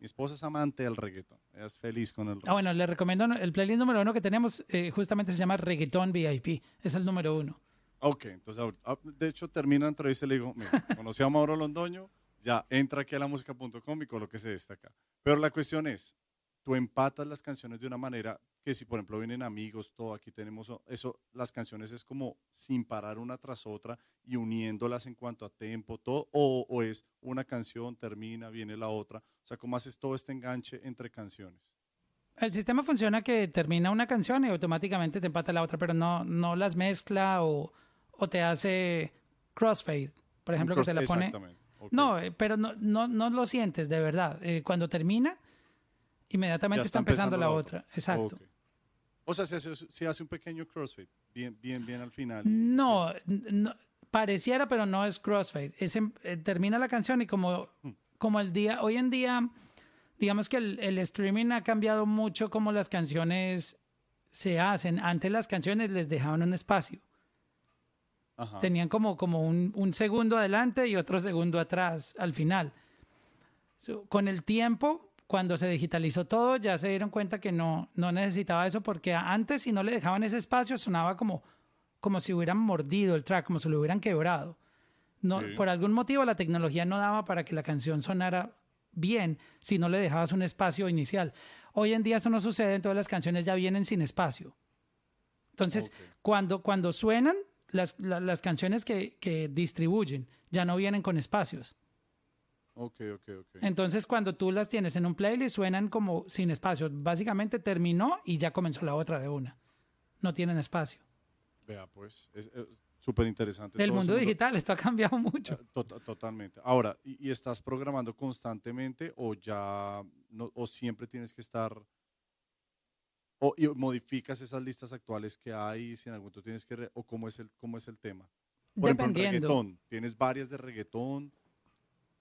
Mi esposa es amante del reggaetón, ella es feliz con el Ah, reggaetón. bueno, le recomiendo el playlist número uno que tenemos, eh, justamente se llama Reggaeton VIP. Es el número uno. Ok, entonces, ah, de hecho, termina la entrevista y le digo, mira, conocí a Mauro Londoño, ya entra aquí a la música.com y colóquese esta acá. Pero la cuestión es, tú empatas las canciones de una manera que si, por ejemplo, vienen amigos, todo, aquí tenemos eso, las canciones es como sin parar una tras otra y uniéndolas en cuanto a tempo, todo, o, o es una canción, termina, viene la otra. O sea, ¿cómo haces todo este enganche entre canciones? El sistema funciona que termina una canción y automáticamente te empata la otra, pero no, no las mezcla o, o te hace crossfade. Por ejemplo, que te la pone... Exactamente. ok. No, eh, pero no, no, no lo sientes de verdad. Eh, cuando termina, inmediatamente Ya está, empezando, la otra. Exacto. Ok. O sea, se hace, se hace un pequeño crossfade, bien, bien, bien al final. No, pareciera, pero no es crossfade. Es en- eh, termina la canción y como, como el día, hoy en día, digamos que el, el streaming ha cambiado mucho como las canciones se hacen. Antes las canciones les dejaban un espacio. Ajá. Tenían como, como un, un segundo adelante y otro segundo atrás al final. So, con el tiempo, cuando se digitalizó todo, ya se dieron cuenta que no, no necesitaba eso porque antes si no le dejaban ese espacio sonaba como, como si hubieran mordido el track, como si lo hubieran quebrado. No, Sí. Por algún motivo la tecnología no daba para que la canción sonara bien si no le dejabas un espacio inicial. Hoy en día eso no sucede, todas las canciones ya vienen sin espacio. Entonces, Ok. cuando, cuando suenan, las, la- las canciones que, que distribuyen ya no vienen con espacios. Ok, ok, ok. Entonces, cuando tú las tienes en un playlist, suenan como sin espacio. Básicamente terminó y ya comenzó la otra de una. No tienen espacio. Vea, pues, es súper interesante. El mundo digital, esto ha cambiado mucho. Eh, to- totalmente. Ahora, ¿y, y estás programando constantemente o ya, no, o siempre tienes que estar, o y modificas esas listas actuales que hay, si en algún tú tienes que, o cómo es el, cómo es el tema? Por ejemplo, en Dependiendo. reggaetón, ¿tienes varias de reggaetón?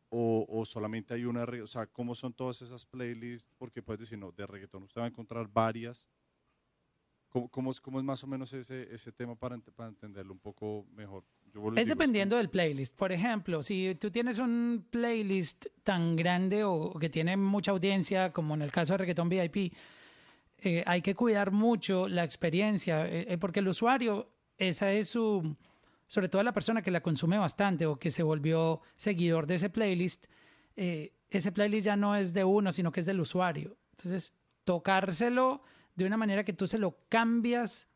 O, o solamente hay una, o sea, ¿cómo son todas esas playlists? Porque puedes decir, no, de reggaetón usted va a encontrar varias. ¿Cómo, cómo es, cómo es más o menos ese, ese tema para, para entenderlo un poco mejor? Yo Es dependiendo del playlist. Por ejemplo, si tú tienes un playlist tan grande o que tiene mucha audiencia, como en el caso de Reggaeton VIP, eh, hay que cuidar mucho la experiencia, eh, eh, porque el usuario, esa es su, sobre todo la persona que la consume bastante o que se volvió seguidor de ese playlist, eh, ese playlist ya no es de uno, sino que es del usuario. Entonces, tocárselo de una manera que tú se lo cambias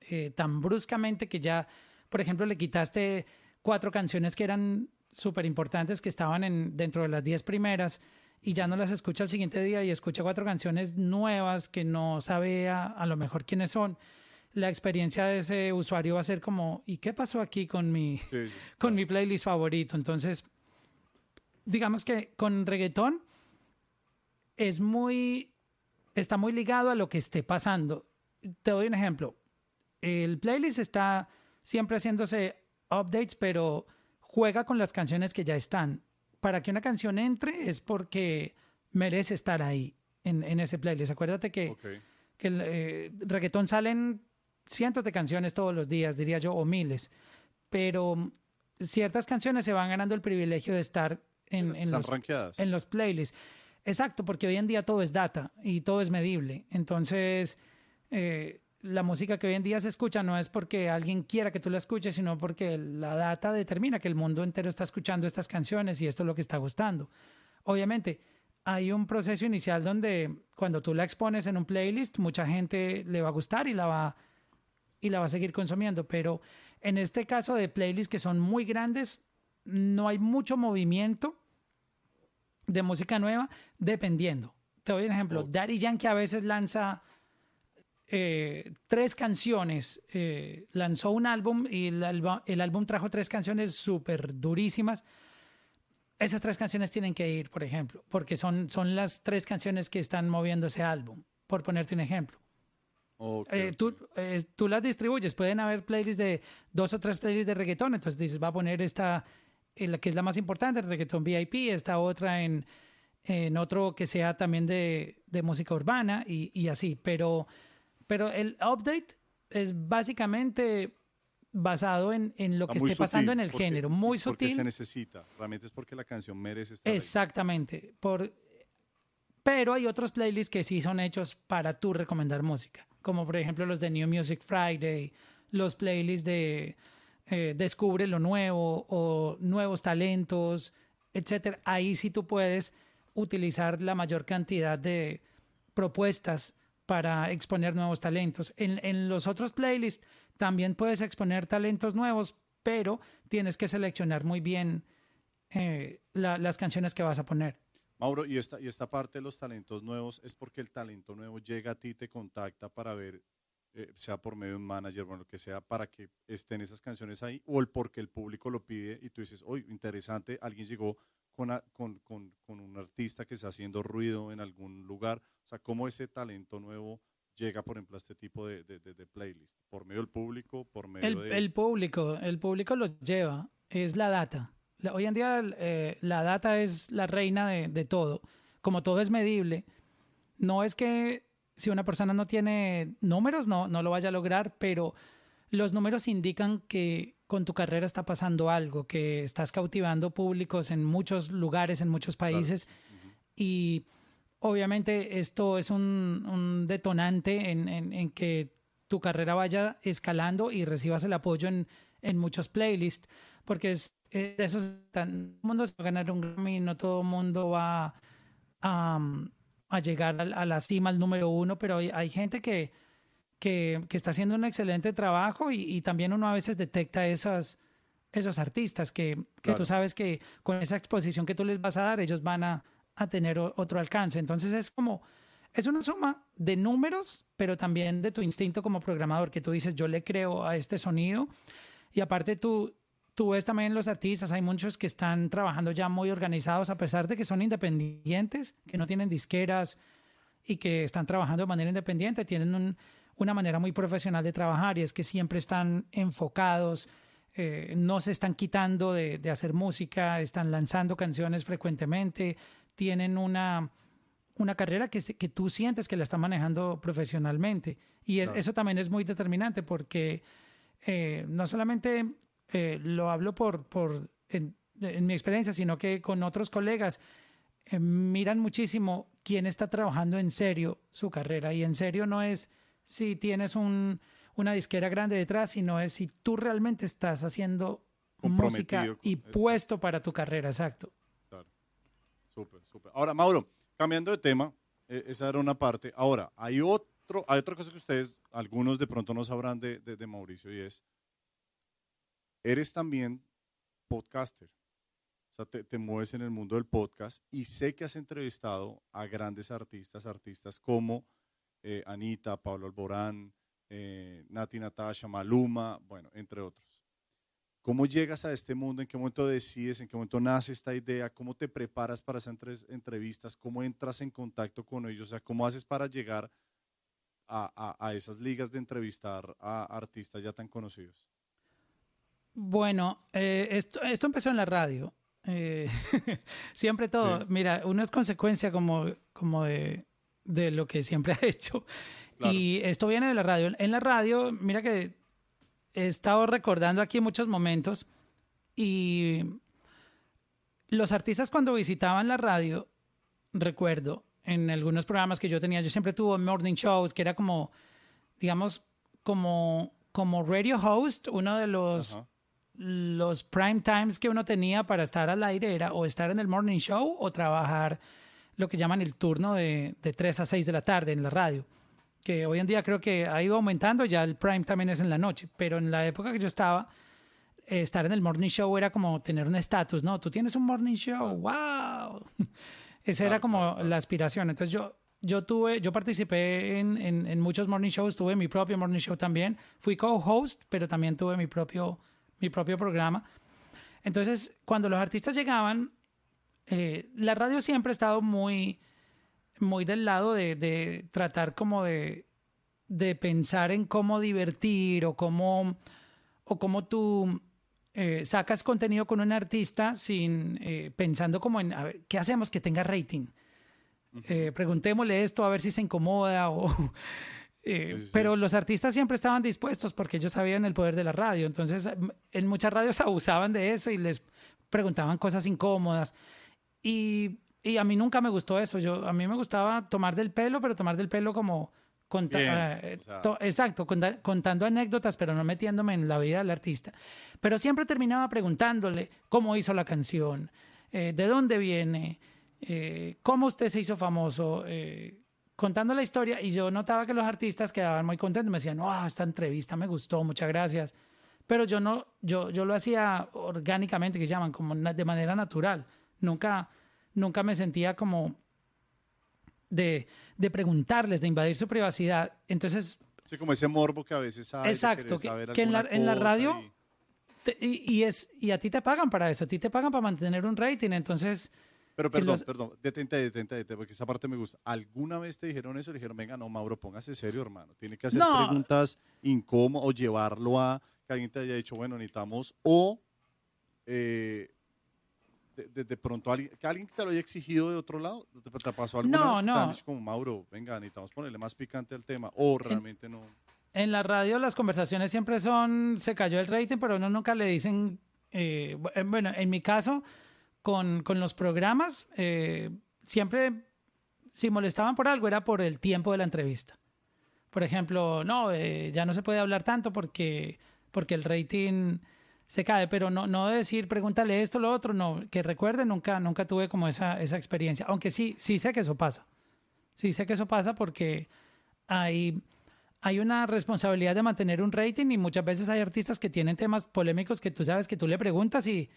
eh, tan bruscamente que ya, por ejemplo, le quitaste cuatro canciones que eran súper importantes, que estaban en, dentro de las diez primeras, y ya no las escucha al siguiente día y escucha cuatro canciones nuevas que no sabe a, a lo mejor quiénes son. La experiencia de ese usuario va a ser como, ¿y qué pasó aquí con mi, Sí, sí, sí, con claro. mi playlist favorito? Entonces, digamos que con reggaetón es muy, está muy ligado a lo que esté pasando. Te doy un ejemplo. El playlist está siempre haciéndose updates, pero juega con las canciones que ya están. Para que una canción entre es porque merece estar ahí en, en ese playlist. Acuérdate que, Ok. que el eh, reggaetón salen cientos de canciones todos los días, diría yo, o miles. Pero ciertas canciones se van ganando el privilegio de estar en, en los en los playlists. Exacto, porque hoy en día todo es data y todo es medible. Entonces, eh, la música que hoy en día se escucha no es porque alguien quiera que tú la escuches, sino porque la data determina que el mundo entero está escuchando estas canciones y esto es lo que está gustando. Obviamente, hay un proceso inicial donde cuando tú la expones en un playlist, mucha gente le va a gustar y la va, y la va a seguir consumiendo, pero en este caso de playlists que son muy grandes, no hay mucho movimiento de música nueva, dependiendo. Te doy un ejemplo. Ok. Daddy Yankee a veces lanza eh, tres canciones, eh, lanzó un álbum y el, el álbum trajo tres canciones súper durísimas. Esas tres canciones tienen que ir, por ejemplo, porque son, son las tres canciones que están moviendo ese álbum, por ponerte un ejemplo. Eh, tú, tú, las distribuyes, pueden haber playlists de dos o tres playlists de reggaetón, entonces dices, va a poner esta, la que es la más importante, el reggaetón VIP, esta otra en, en otro que sea también de, de música urbana y, y así, pero pero el update es básicamente basado en, en lo que esté pasando en el género, muy sutil. Porque se necesita, realmente es porque la canción merece estar Exactamente, por, pero hay otros playlists que sí son hechos para tú recomendar música, como por ejemplo los de New Music Friday, los playlists de eh, Descubre lo nuevo o nuevos talentos, etcétera. Ahí sí tú puedes utilizar la mayor cantidad de propuestas para exponer nuevos talentos. En, los otros playlists también puedes exponer talentos nuevos, pero tienes que seleccionar muy bien eh, las canciones que vas a poner. Mauro, y esta, y esta parte de los talentos nuevos es porque el talento nuevo llega a ti, te contacta para ver, eh, sea por medio de un manager, bueno, lo que sea, para que estén esas canciones ahí, o el porque el público lo pide y tú dices, oye, interesante, alguien llegó con, con, con, un artista que está haciendo ruido en algún lugar. O sea, cómo ese talento nuevo llega, por ejemplo, a este tipo de, de, de playlist? ¿Por medio del público? ¿Por medio el, de... el público, el público los lleva, es la data. Hoy en día eh, la data es la reina de, de todo. Como todo es medible, no es que si una persona no tiene números, no, no lo vaya a lograr, pero los números indican que con tu carrera está pasando algo, que estás cautivando públicos en muchos lugares, en muchos países. Y obviamente esto es un, detonante en, que tu carrera vaya escalando y recibas el apoyo en, muchos playlists, porque es, eso todo el mundo va a ganar un Grammy, no todo el mundo va a, llegar a, la cima, al número uno, pero hay gente que que, está haciendo un excelente trabajo y, también uno a veces detecta esas, esos artistas que, que tú sabes que con esa exposición que tú les vas a dar, ellos van a, a tener otro alcance. Entonces es como, es una suma de números, pero también de tu instinto como programador, que tú dices, yo le creo a este sonido. Y aparte tú, tú ves también los artistas, hay muchos que están trabajando ya muy organizados, a pesar de que son independientes, que no tienen disqueras y que están trabajando de manera independiente, tienen un, una manera muy profesional de trabajar y es que siempre están enfocados, eh, no se están quitando de, hacer música, están lanzando canciones frecuentemente, tienen una, una carrera que, que tú sientes que la están manejando profesionalmente. Y eso también es muy determinante porque eh, no solamente eh, lo hablo por, por en, mi experiencia, sino que con otros colegas miran muchísimo quién está trabajando en serio su carrera. Y en serio no es si tienes un, una disquera grande detrás, sino es si tú realmente estás haciendo música y puesto para tu carrera, exacto. Claro. Súper, súper. Ahora, Mauro, cambiando de tema, e, esa era una parte. Ahora, hay otro, hay otra cosa que ustedes, algunos de pronto no sabrán de, de, Mauricio y es, eres también podcaster. O sea, te, mueves en el mundo del podcast y sé que has entrevistado a grandes artistas, artistas como eh, Anita, Pablo Alborán, eh, Nati Natasha, Maluma, bueno, entre otros. ¿Cómo llegas a este mundo? ¿En qué momento decides? ¿En qué momento nace esta idea? ¿Cómo te preparas para esas entrevistas? ¿Cómo entras en contacto con ellos? O sea, ¿cómo haces para llegar a, esas ligas de entrevistar a artistas ya tan conocidos? Bueno, eh, esto, esto empezó en la radio. siempre todo. Mira, uno es consecuencia como, como de, de lo que siempre ha hecho. Y esto viene de la radio. En la radio, mira que he estado recordando aquí muchos momentos y los artistas cuando visitaban la radio, recuerdo, en algunos programas que yo tenía, yo siempre tuve morning shows, que era como, digamos, como, como radio host, uno de los, los prime times que uno tenía para estar al aire era o estar en el morning show o trabajar lo que llaman el turno de, de 3 a 6 de la tarde en la radio, que hoy en día creo que ha ido aumentando, ya el prime también es en la noche, pero en la época que yo estaba, eh, estar en el morning show era como tener un estatus, ¿no? Tú tienes un morning show, wow. Esa era como la aspiración. Entonces yo, yo tuve, yo participé en, en, muchos morning shows, tuve mi propio morning show también. Fui co-host, pero también tuve mi propio, mi propio programa. Entonces, cuando los artistas llegaban, eh, la radio siempre ha estado muy, muy del lado de, de tratar como de, de, pensar en cómo divertir o cómo, o cómo tú eh, sacas contenido con un artista sin eh, pensando como en a ver, qué hacemos que tenga rating. preguntémosle esto a ver si se incomoda o pero los artistas siempre estaban dispuestos porque ellos sabían el poder de la radio. Entonces, en muchas radios abusaban de eso y les preguntaban cosas incómodas. Y, y a mí nunca me gustó eso. Yo, a mí me gustaba tomar del pelo, pero tomar del pelo como... Eh, exacto, contando anécdotas, pero no metiéndome en la vida del artista. Pero siempre terminaba preguntándole cómo hizo la canción, eh, de dónde viene, eh, cómo usted se hizo famoso, contando la historia y yo notaba que los artistas quedaban muy contentos, me decían, no, esta entrevista me gustó, muchas gracias. Pero yo no, yo, yo lo hacía orgánicamente, que llaman, como de manera natural. Nunca, nunca me sentía como de, de preguntarles, de invadir su privacidad. Entonces... Sí, como ese morbo que a veces hay. Exacto, que, en, la, en la radio... Y... y, es, y a ti te pagan para eso, a ti te pagan para mantener un rating, entonces pero perdón, perdón, detente, detente, detente, porque esa parte me gusta. ¿Alguna vez te dijeron eso? Le dijeron, venga, no, Mauro, póngase serio, hermano. Tiene que hacer preguntas incómodas o llevarlo a que alguien te haya dicho, bueno, necesitamos, o eh, de, pronto alguien, que alguien te lo haya exigido de otro lado. ¿Te, pasó alguna no, vez no. como, Mauro, venga, necesitamos ponerle más picante al tema, o realmente no? En la radio las conversaciones siempre son, se cayó el rating, pero uno nunca le dicen, eh, bueno, en mi caso con, con los programas, eh, siempre si molestaban por algo era por el tiempo de la entrevista. Por ejemplo, no, eh, ya no se puede hablar tanto porque, porque el rating se cae, pero no, no decir pregúntale esto, lo otro, no, que recuerde, nunca, nunca tuve como esa, esa experiencia, aunque sí, sí sé que eso pasa. Sí sé que eso pasa porque hay, hay una responsabilidad de mantener un rating y muchas veces hay artistas que tienen temas polémicos que tú sabes que tú le preguntas y,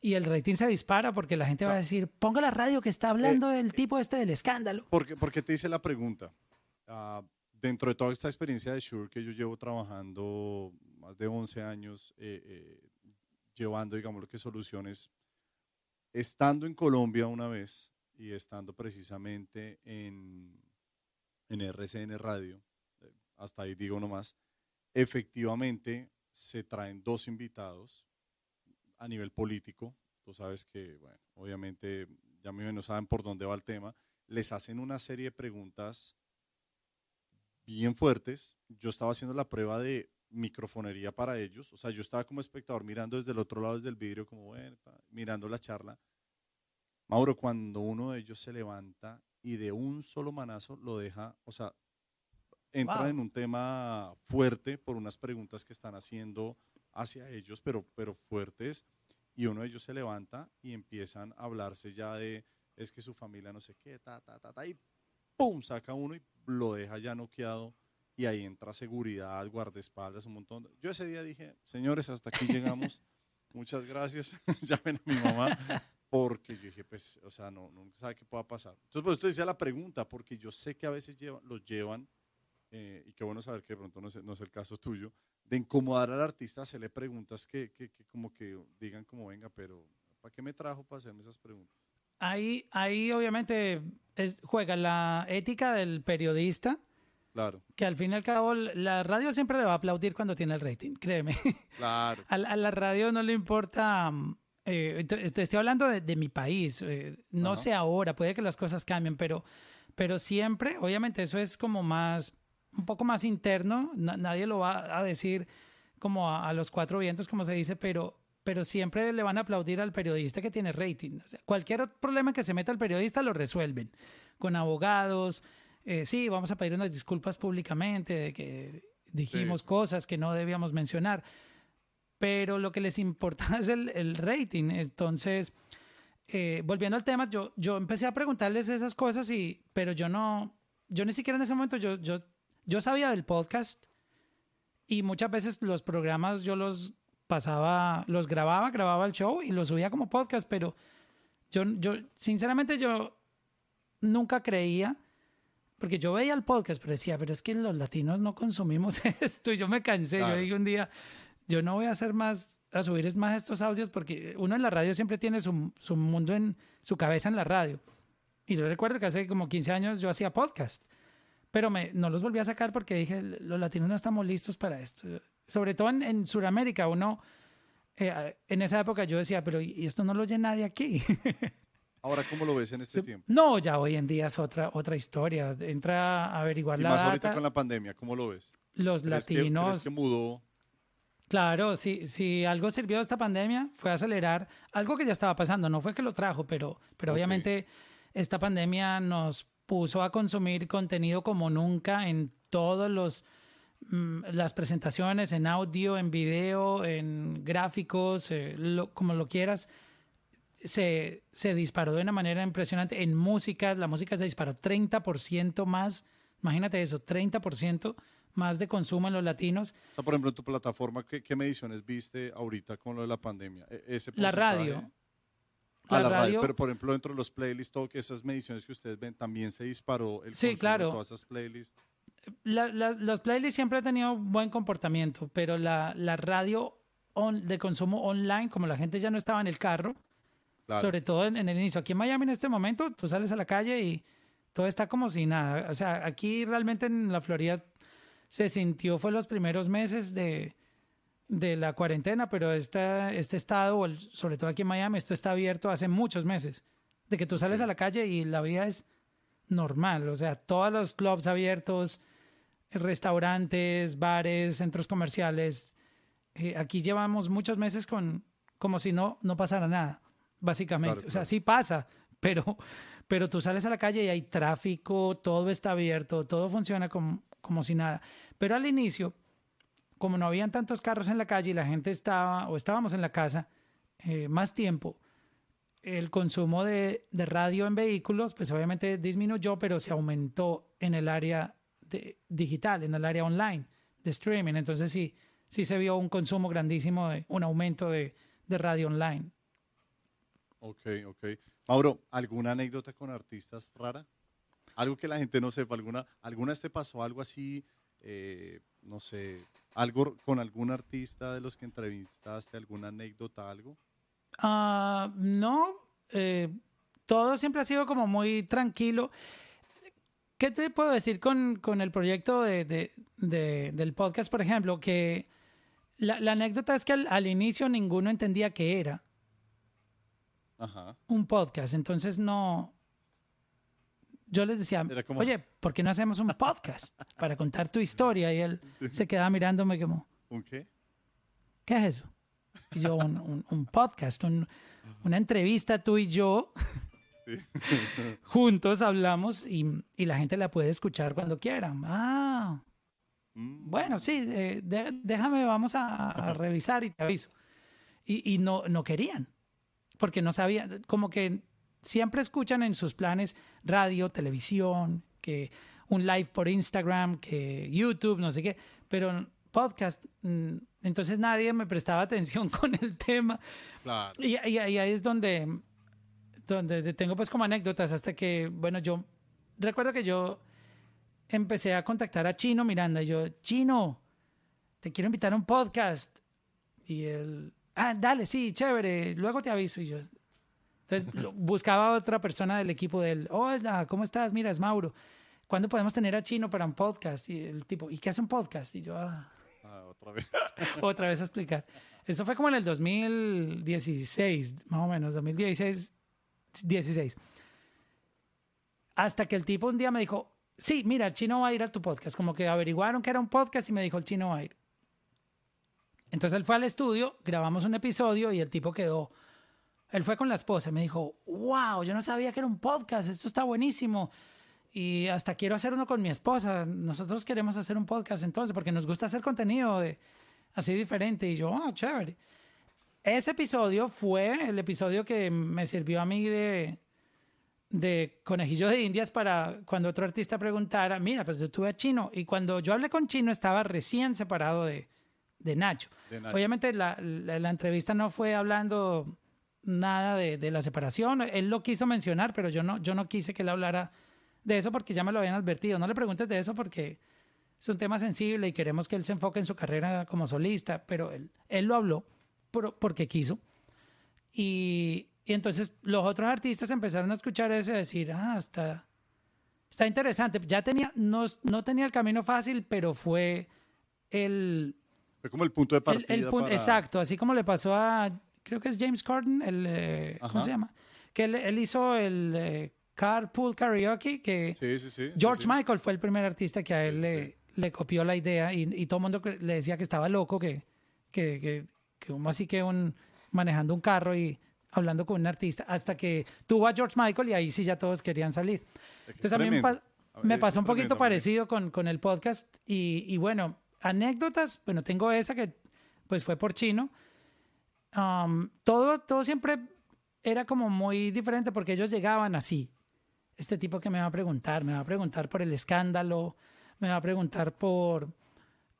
y el rating se dispara porque la gente va a decir, ponga la radio que está hablando el tipo este del escándalo. Porque, porque te hice la pregunta. Ah, dentro de toda esta experiencia de Shure que yo llevo trabajando más de 11 años, eh, eh, llevando, digamos, lo que soluciones, estando en Colombia una vez y estando precisamente en, en RCN Radio, eh, hasta ahí digo nomás, efectivamente se traen dos invitados a nivel político, tú sabes que, bueno, obviamente ya no saben por dónde va el tema, les hacen una serie de preguntas bien fuertes. Yo estaba haciendo la prueba de microfonería para ellos, o sea, yo estaba como espectador mirando desde el otro lado, desde el vidrio, como, bueno, mirando la charla. Mauro, cuando uno de ellos se levanta y de un solo manazo lo deja, o sea, entra en un tema fuerte por unas preguntas que están haciendo hacia ellos, pero, pero fuertes, y uno de ellos se levanta y empiezan a hablarse ya de, es que su familia no sé qué, ta, ta, ta, ta, y ¡pum! saca uno y lo deja ya noqueado, y ahí entra seguridad, guardaespaldas, un montón. Yo ese día dije, señores, hasta aquí llegamos, muchas gracias, llamen a mi mamá, porque yo dije, pues, o sea, no, nunca sabe qué pueda pasar. Entonces, pues esto decía la pregunta, porque yo sé que a veces los llevan, eh, y qué bueno saber que de pronto no es, no es el caso tuyo, de incomodar al artista, hacerle preguntas que, que, como que digan como venga, pero ¿para qué me trajo para hacerme esas preguntas? Ahí, ahí obviamente es, juega la ética del periodista. Claro. Que al fin y al cabo la radio siempre le va a aplaudir cuando tiene el rating, créeme. Claro. a, la radio no le importa. Eh, te, estoy hablando de, mi país. Eh, no sé ahora, puede que las cosas cambien, pero, pero siempre, obviamente, eso es como más un poco más interno, nadie lo va a decir como a, los cuatro vientos, como se dice, pero, pero siempre le van a aplaudir al periodista que tiene rating. cualquier problema que se meta el periodista lo resuelven con abogados. Eh, sí, vamos a pedir unas disculpas públicamente de que dijimos cosas que no debíamos mencionar, pero lo que les importa es el, rating. Entonces, eh, volviendo al tema, yo, yo empecé a preguntarles esas cosas, y, pero yo no, yo ni siquiera en ese momento, yo, yo yo sabía del podcast y muchas veces los programas yo los pasaba, los grababa, grababa el show y los subía como podcast, pero yo, yo sinceramente yo nunca creía porque yo veía el podcast, pero decía, pero es que los latinos no consumimos esto. Y yo me cansé. Yo dije un día, yo no voy a hacer más, a subir más estos audios porque uno en la radio siempre tiene su, su mundo en su cabeza en la radio. Y yo recuerdo que hace como 15 años yo hacía podcast, pero me, no los volví a sacar porque dije, los latinos no estamos listos para esto. Sobre todo en, en Sudamérica, uno, eh, en esa época yo decía, pero ¿y esto no lo oye nadie aquí? Ahora, ¿cómo lo ves en este tiempo? No, ya hoy en día es otra, otra historia. Entra a averiguar y la más data. ahorita con la pandemia, ¿cómo lo ves? Los ¿Crees que- latinos... ¿Crees que mudó? Claro, si, si algo sirvió esta pandemia fue acelerar algo que ya estaba pasando, no fue que lo trajo, pero, pero Ok. obviamente esta pandemia nos puso a consumir contenido como nunca en todos los mm, las presentaciones, en audio, en video, en gráficos, eh, lo- como lo quieras. Se, se disparó de una manera impresionante. En música, la música se disparó 30% más. Imagínate eso, 30% más de consumo en los latinos. O sea, por ejemplo, en tu plataforma, ¿qué, qué mediciones viste ahorita con lo de la pandemia? E- Ese La radio. La la radio. radio- Pero, por ejemplo, dentro de los playlists, todo que esas mediciones que ustedes ven, también se disparó el Sí, consumo claro. de todas esas playlists. La- la- los playlists siempre han tenido buen comportamiento, pero la, la radio on- de consumo online, como la gente ya no estaba en el carro, Claro. sobre todo en, en el inicio. Aquí en Miami en este momento, tú sales a la calle y todo está como si nada. O sea, aquí realmente en la Florida se sintió, fue los primeros meses de, de la cuarentena, pero esta, este estado, sobre todo aquí en Miami, esto está abierto hace muchos meses. De que tú sales a la calle y la vida es normal. O sea, todos los clubs abiertos, restaurantes, bares, centros comerciales. Eh, aquí llevamos muchos meses con como si no, no pasara nada, básicamente. Claro, o sea, claro. sí pasa, pero, pero tú sales a la calle y hay tráfico, todo está abierto, todo funciona como, como si nada. Pero al inicio, como no habían tantos carros en la calle y la gente estaba, o estábamos en la casa eh, más tiempo, el consumo de, radio en vehículos, pues obviamente disminuyó, pero se aumentó en el área digital, en el área online, de streaming. Entonces sí, sí se vio un consumo grandísimo, de, un aumento de, de radio online. Ok, ok. Mauro, ¿alguna anécdota con artistas rara? Algo que la gente no sepa, alguna, alguna vez te pasó algo así, eh, no sé, algo con algún artista de los que entrevistaste, alguna anécdota, algo? Ah, no, eh, todo siempre ha sido como muy tranquilo. ¿Qué te puedo decir con, con el proyecto de, de- de- del podcast, por ejemplo? Que la, la anécdota es que al, al inicio ninguno entendía qué era Ajá. un podcast, entonces no... Yo les decía, como- oye, ¿por qué no hacemos un podcast para contar tu historia? Y él se quedaba mirándome como, ¿Un qué? ¿qué es eso? Y yo, un, un- un podcast, un- una entrevista tú y yo. Juntos hablamos y, y la gente la puede escuchar cuando quiera. Ah, Mm, bueno, sí, eh, de- déjame, vamos a, a revisar y te aviso. Y, y no, no querían, porque no sabían, como que siempre escuchan en sus planes radio, televisión, que un live por Instagram, que YouTube, no sé qué, pero podcast, mm, entonces nadie me prestaba atención con el tema. Claro. Y, y- y ahí es donde, donde tengo pues como anécdotas hasta que, bueno, yo recuerdo que yo empecé a contactar a Chino Miranda y yo, Chino, te quiero invitar a un podcast. Y él, ah, dale, sí, chévere, luego te aviso. Y yo, entonces lo- buscaba a otra persona del equipo de él, hola, ¿cómo estás? Mira, es Mauro. ¿Cuándo podemos tener a Chino para un podcast? Y el tipo, ¿y qué hace un podcast? Y yo, ah, Ah, otra vez. otra vez a explicar. Esto fue como en el 2016, más o menos, 2016, 16. Hasta que el tipo un día me dijo, sí, mira, el chino va a ir a tu podcast. Como que averiguaron que era un podcast y me dijo, el chino va a ir. Entonces él fue al estudio, grabamos un episodio y el tipo quedó, él fue con la esposa y me dijo, wow, yo no sabía que era un podcast, esto está buenísimo. Y hasta quiero hacer uno con mi esposa. Nosotros queremos hacer un podcast entonces porque nos gusta hacer contenido de, así diferente. Y yo, oh, chévere. Ese episodio fue el episodio que me sirvió a mí de, de conejillo de indias para cuando otro artista preguntara, mira, pues yo tuve a Chino. Y cuando yo hablé con Chino estaba recién separado de, de Nacho. De Nacho. Obviamente la, la- la entrevista no fue hablando nada de, de la separación. Él lo quiso mencionar, pero yo no, yo no quise que él hablara de eso porque ya me lo habían advertido. No le preguntes de eso porque es un tema sensible y queremos que él se enfoque en su carrera como solista, pero él, él lo habló porque quiso. Y, y, entonces los otros artistas empezaron a escuchar eso y a decir, ah, está, está interesante. Ya tenía, no, no tenía el camino fácil, pero fue el... Fue como el punto de partida. El, Exacto, así como le pasó a, creo que es James Corden, el, eh, ¿cómo se llama? Que él, hizo el eh, Carpool Karaoke, que sí, sí, sí, George Michael fue el primer artista que a él le, le, copió la idea y, y, todo el mundo le decía que estaba loco, que, que, que, como así que un, manejando un carro y hablando con un artista, hasta que tuvo a George Michael y ahí sí ya todos querían salir. Entonces también me pasó un poquito parecido con, con, el podcast y, y, bueno, anécdotas, bueno, tengo esa que pues fue por chino. Um, todo, todo siempre era como muy diferente porque ellos llegaban así. Este tipo que me va a preguntar, me va a preguntar por el escándalo, me va a preguntar por,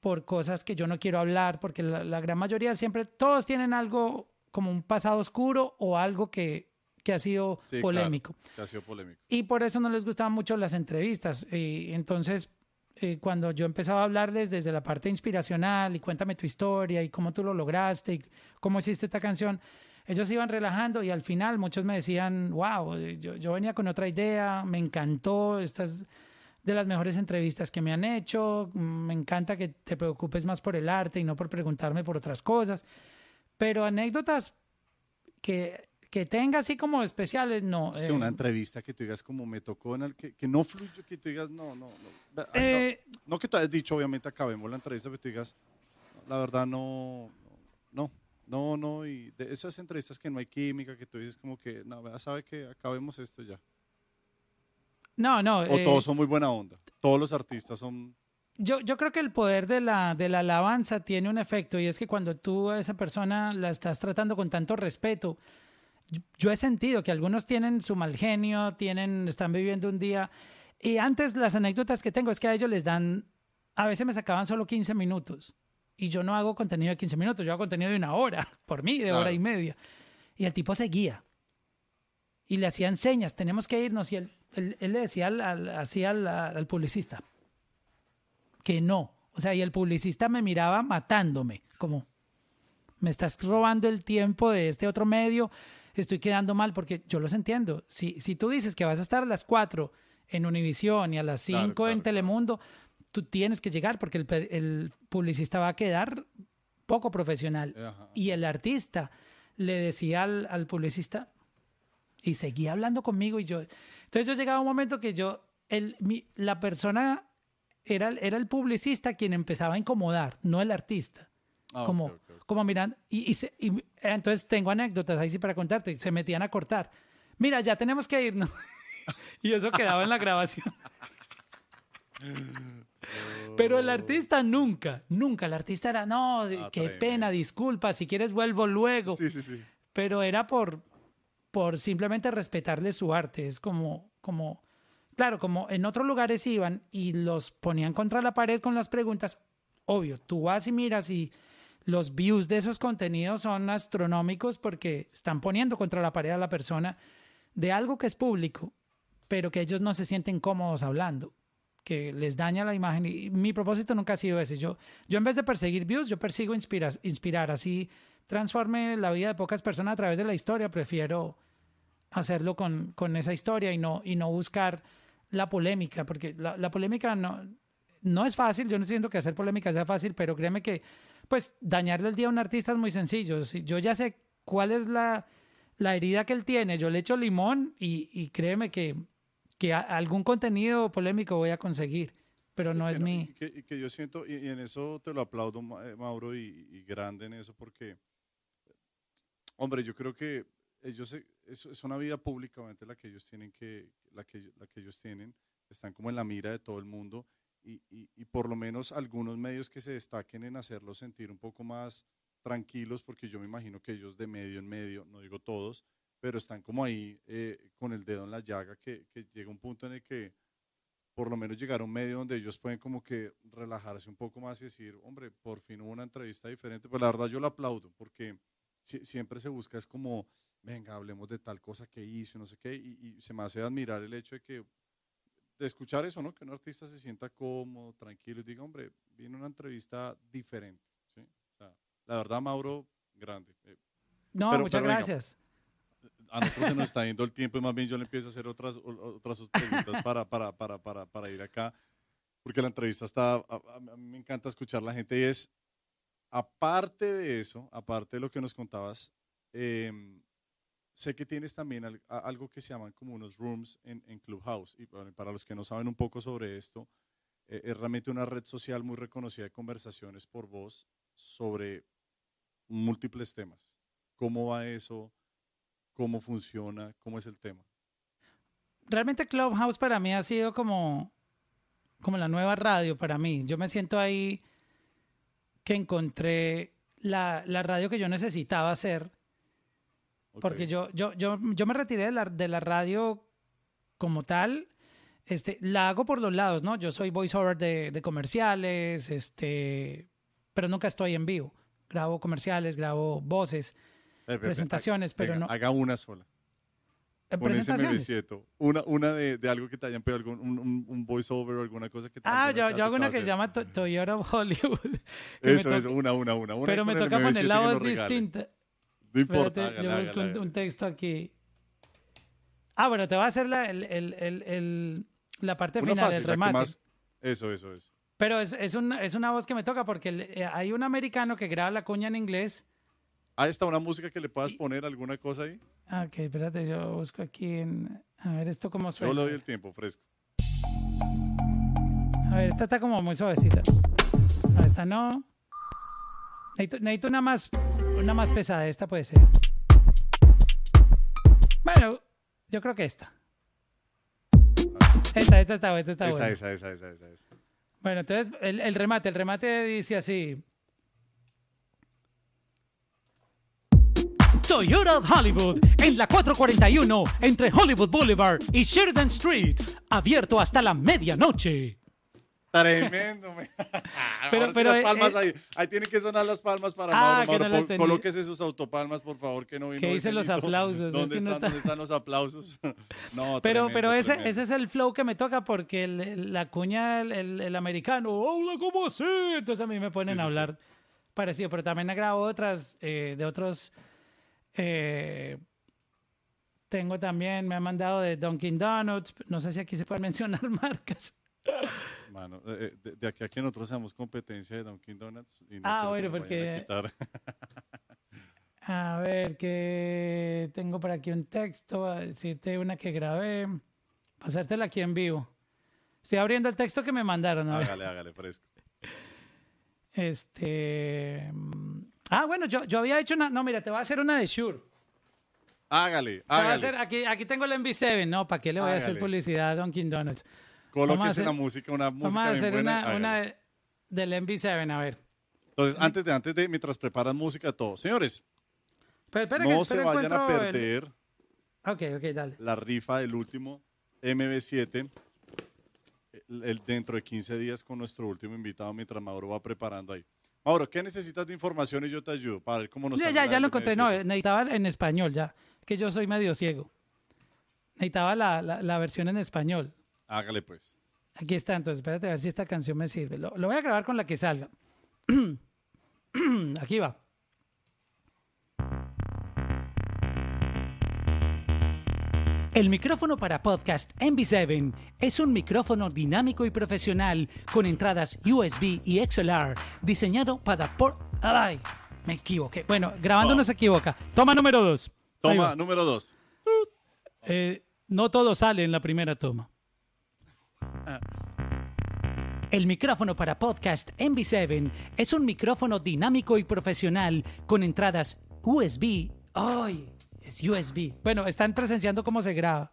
por cosas que yo no quiero hablar, porque la, la gran mayoría siempre, todos tienen algo como un pasado oscuro o algo que, que ha sido polémico. ha sido polémico. Y por eso no les gustaban mucho las entrevistas. Y entonces, eh, cuando yo empezaba a hablarles desde la parte inspiracional y cuéntame tu historia y cómo tú lo lograste y cómo hiciste esta canción, ellos iban relajando y al final muchos me decían, wow, yo, yo venía con otra idea, me encantó, estas de las mejores entrevistas que me han hecho, me encanta que te preocupes más por el arte y no por preguntarme por otras cosas, pero anécdotas que que tenga así como especiales, no. Sí, una eh, entrevista que tú digas como me tocó en el que, que no fluye, que tú digas no, no, no. Eh, no, que tú hayas dicho, obviamente acabemos la entrevista, pero tú digas, la verdad no, no, no, no, y de esas entrevistas que no hay química, que tú dices como que, no, sabe que acabemos esto ya. No, no. O todos son muy buena onda, todos los artistas son... Yo, yo creo que el poder de la, de la alabanza tiene un efecto y es que cuando tú a esa persona la estás tratando con tanto respeto, yo he sentido que algunos tienen su mal genio, tienen, están viviendo un día. Y antes las anécdotas que tengo es que a ellos les dan, a veces me sacaban solo 15 minutos. Y yo no hago contenido de 15 minutos, yo hago contenido de una hora, por mí, de hora y media. Y el tipo seguía. Y le hacían señas, tenemos que irnos. Y él, él, le decía al, al, al publicista que no. O sea, y el publicista me miraba matándome, como, me estás robando el tiempo de este otro medio estoy quedando mal porque yo los entiendo. Si, si tú dices que vas a estar a las 4 en Univisión y a las 5 en Telemundo, tú tienes que llegar porque el, el, publicista va a quedar poco profesional. Y el artista le decía al, al, publicista y seguía hablando conmigo y yo... Entonces yo llegaba a un momento que yo, el, mi, la persona era, era el publicista quien empezaba a incomodar, no el artista. Ah, como, como miran, y, y, entonces tengo anécdotas ahí sí para contarte, se metían a cortar. Mira, ya tenemos que irnos. y eso quedaba en la grabación. Pero el artista nunca, nunca. El artista era, no, ah, qué pena, disculpa, si quieres vuelvo luego. Sí, sí, sí. Pero era por, por simplemente respetarle su arte. Es como, como, claro, como en otros lugares iban y los ponían contra la pared con las preguntas. Obvio, tú vas y miras y los views de esos contenidos son astronómicos porque están poniendo contra la pared a la persona de algo que es público, pero que ellos no se sienten cómodos hablando, que les daña la imagen. Y mi propósito nunca ha sido ese. Yo, yo en vez de perseguir views, yo persigo inspirar, inspirar. Así transforme la vida de pocas personas a través de la historia. Prefiero hacerlo con, con esa historia y no, y no buscar la polémica, porque la, la polémica no, no es fácil. Yo no siento que hacer polémica sea fácil, pero créeme que pues dañarle el día a un artista es muy sencillo. Si yo ya sé cuál es la, la herida que él tiene, yo le echo limón y, y créeme que, que algún contenido polémico voy a conseguir, pero no es mi... Y que, yo siento, y, en eso te lo aplaudo, eh, Mauro, y, grande en eso, porque, hombre, yo creo que ellos, es, es una vida pública, la que ellos tienen que, la que, la que ellos tienen, están como en la mira de todo el mundo y, por lo menos algunos medios que se destaquen en hacerlos sentir un poco más tranquilos, porque yo me imagino que ellos de medio en medio, no digo todos, pero están como ahí eh, con el dedo en la llaga, que, llega un punto en el que por lo menos llegar a un medio donde ellos pueden como que relajarse un poco más y decir, hombre, por fin hubo una entrevista diferente, pues la verdad yo lo aplaudo, porque siempre se busca es como, venga, hablemos de tal cosa que hizo, no sé qué, y, y se me hace admirar el hecho de que de escuchar eso, ¿no? Que un artista se sienta cómodo, tranquilo y diga, hombre, viene una entrevista diferente. ¿sí? O sea, la verdad, Mauro, grande. Eh, no, pero- muchas pero venga. gracias. a nosotros se nos está yendo el tiempo y más bien yo le empiezo a hacer otras, otras preguntas para, para, para, para, para ir acá, porque la entrevista está, a, a- a mí me encanta escuchar la gente y es, aparte de eso, aparte de lo que nos contabas, em, sé que tienes también algo que se llaman como unos rooms en, Clubhouse, y para los que no saben un poco sobre esto, eh, es realmente una red social muy reconocida de conversaciones por voz sobre múltiples temas. ¿Cómo va eso? ¿Cómo funciona? ¿Cómo es el tema? Realmente Clubhouse para mí ha sido como, como la nueva radio para mí. Yo me siento ahí que encontré la, la radio que yo necesitaba hacer. Ok. Porque yo, yo, yo, yo me retiré de la, de la radio como tal. Este, la hago por los lados, ¿no? Yo soy voiceover de, de comerciales, este, pero nunca estoy en vivo. Grabo comerciales, grabo voces, Eh, presentaciones, pero venga, no- Haga una sola. eh. MB7. Una, una de, de algo que te hayan pedido, algún, un, un, voiceover o alguna cosa que te Ah, yo, yo ha hago una que se llama To- Toyota Hollywood. Eso, eso, una, una, una. una pero me toca MB7 poner la voz distinta. No importa, Espérate, hágale, yo busco hágale, un, texto aquí. Ah, bueno, te voy a hacer la, el, el, el, la parte Una final, fácil, el la que remate. más- Eso, eso, eso. Pero es, es, un- es una voz que me toca porque eh, hay un americano que graba la cuña en inglés. Ahí está una música que le puedas poner, alguna cosa ahí. Ah, ok, espérate, yo busco aquí en... A ver, esto cómo Yo suena. le doy el tiempo fresco. A ver, esta está como muy suavecita. No, esta no. Necesito, necesito una más una más pesada. Esta puede ser. Bueno, yo creo que esta. Esta, esta está, esta está esa, buena. esa, esa, esa, esa, esa. Bueno, entonces el, el remate, el remate dice así. Toyota of Hollywood en la 441 entre Hollywood Boulevard y Sheridan Street, abierto hasta la medianoche. Tremendo. me- Pero- pero, las palmas eh, ahí. Ahí tienen que sonar las palmas para Ah, Mauro. que Mauro, no colóquese sus autopalmas, por favor, que no vino ¿Qué hoy, dicen los aplausos? Es ¿Dónde que no están, está- ¿Dónde están los aplausos? no, Pero, tremendo, pero ese, tremendo. ese es el flow que me toca porque el- el- la cuña, el, el- el americano, hola, ¿cómo así? Entonces a mí me ponen Sí, a sí, sí. hablar parecido, pero también grabo otras eh, de otros. eh, tengo también, me han mandado de Dunkin' Donuts, no sé si aquí se pueden mencionar marcas. Mano, eh, eh, de, de aquí a que nosotros seamos competencia de Dunkin' Donuts. y no Ah, bueno, a porque- quitar. A ver, que tengo por aquí un texto, a decirte una que grabé, pasártela aquí en vivo. Estoy abriendo el texto que me mandaron. A ver. hágale, hágale, fresco. Este. Ah, bueno, yo, yo había hecho una. No, mira, te voy a hacer una de Shure. Hágale, a hágale. hacer, aquí, aquí tengo el MV7, ¿no? ¿Para qué le voy a hacer publicidad a Dunkin' Donuts? Vamos a Colóquese hacer- la música, una música Vamos a bien hacer buena, una, del MV7, a ver. Entonces, antes de, antes de, mientras preparan música, todo. Señores, Pero espera no que- se vayan a el- perder Ok, ok, dale. la rifa del último MB7 el, el- dentro de 15 días con nuestro último invitado mientras Mauro va preparando ahí. Mauro, ¿qué necesitas de información y yo te ayudo para ver cómo nos Ya, ya, ya lo encontré. No, MB7? necesitaba en español ya. Que yo soy medio ciego. Necesitaba la, la, la versión en español. Hágale pues. Aquí está, entonces espérate a ver si esta canción me sirve. Lo, lo voy a grabar con la que salga. Aquí va. El micrófono para podcast MV7 es un micrófono dinámico y profesional con entradas USB y XLR diseñado para por... ¡Ay! Me equivoqué. Bueno, grabando no se equivoca. Toma número dos. Toma número dos. Eh, no todo sale en la primera toma. El micrófono para podcast MV7 es un micrófono dinámico y profesional con entradas USB. ¡Ay! Es USB. Bueno, están presenciando cómo se graba.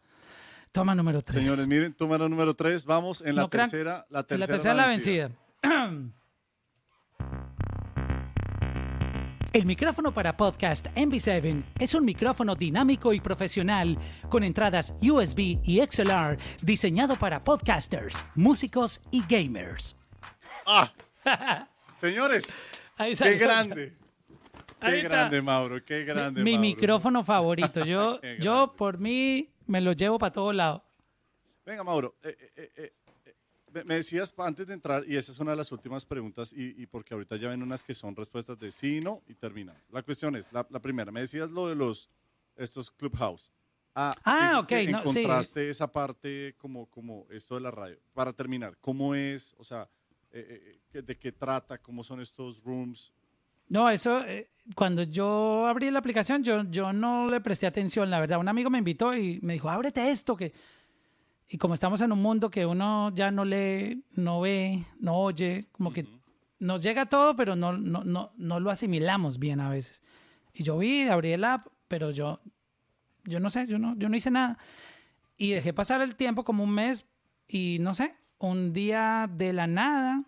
Toma número 3. Señores, miren, toma número tres. Vamos en la No tercera. La tercera, la tercera la vencida. El micrófono para podcast MV7 es un micrófono dinámico y profesional con entradas USB y XLR diseñado para podcasters, músicos y gamers. ¡Ah! Señores, qué grande. Qué grande, Mauro. Qué grande, Mi Mauro. micrófono favorito. Yo, yo por mí me lo llevo para todo lado. Venga, Mauro. eh, eh, eh, me- decías antes de entrar, y esa es una de las últimas preguntas, y, y porque ahorita ya ven unas que son respuestas de sí, no, y terminamos. La cuestión es, la, la primera, me decías lo de los, estos Clubhouse. Ah, Ah, ok, que no, sí. encontraste esa parte como, como esto de la radio. Para terminar, ¿cómo es? O sea, eh, eh, eh, ¿de qué trata? ¿Cómo son estos rooms? No, eso, eh, cuando yo abrí la aplicación, yo, yo no le presté atención, la verdad. Un amigo me invitó y me dijo, ábrete esto, que... Y como estamos en un mundo que uno ya no lee, no ve, no oye, como que nos llega todo, pero no, no, no, no lo asimilamos bien a veces. Y yo vi, abrí el app, pero yo, yo no sé, yo no, yo no hice nada. Y dejé pasar el tiempo como un mes y no sé, un día de la nada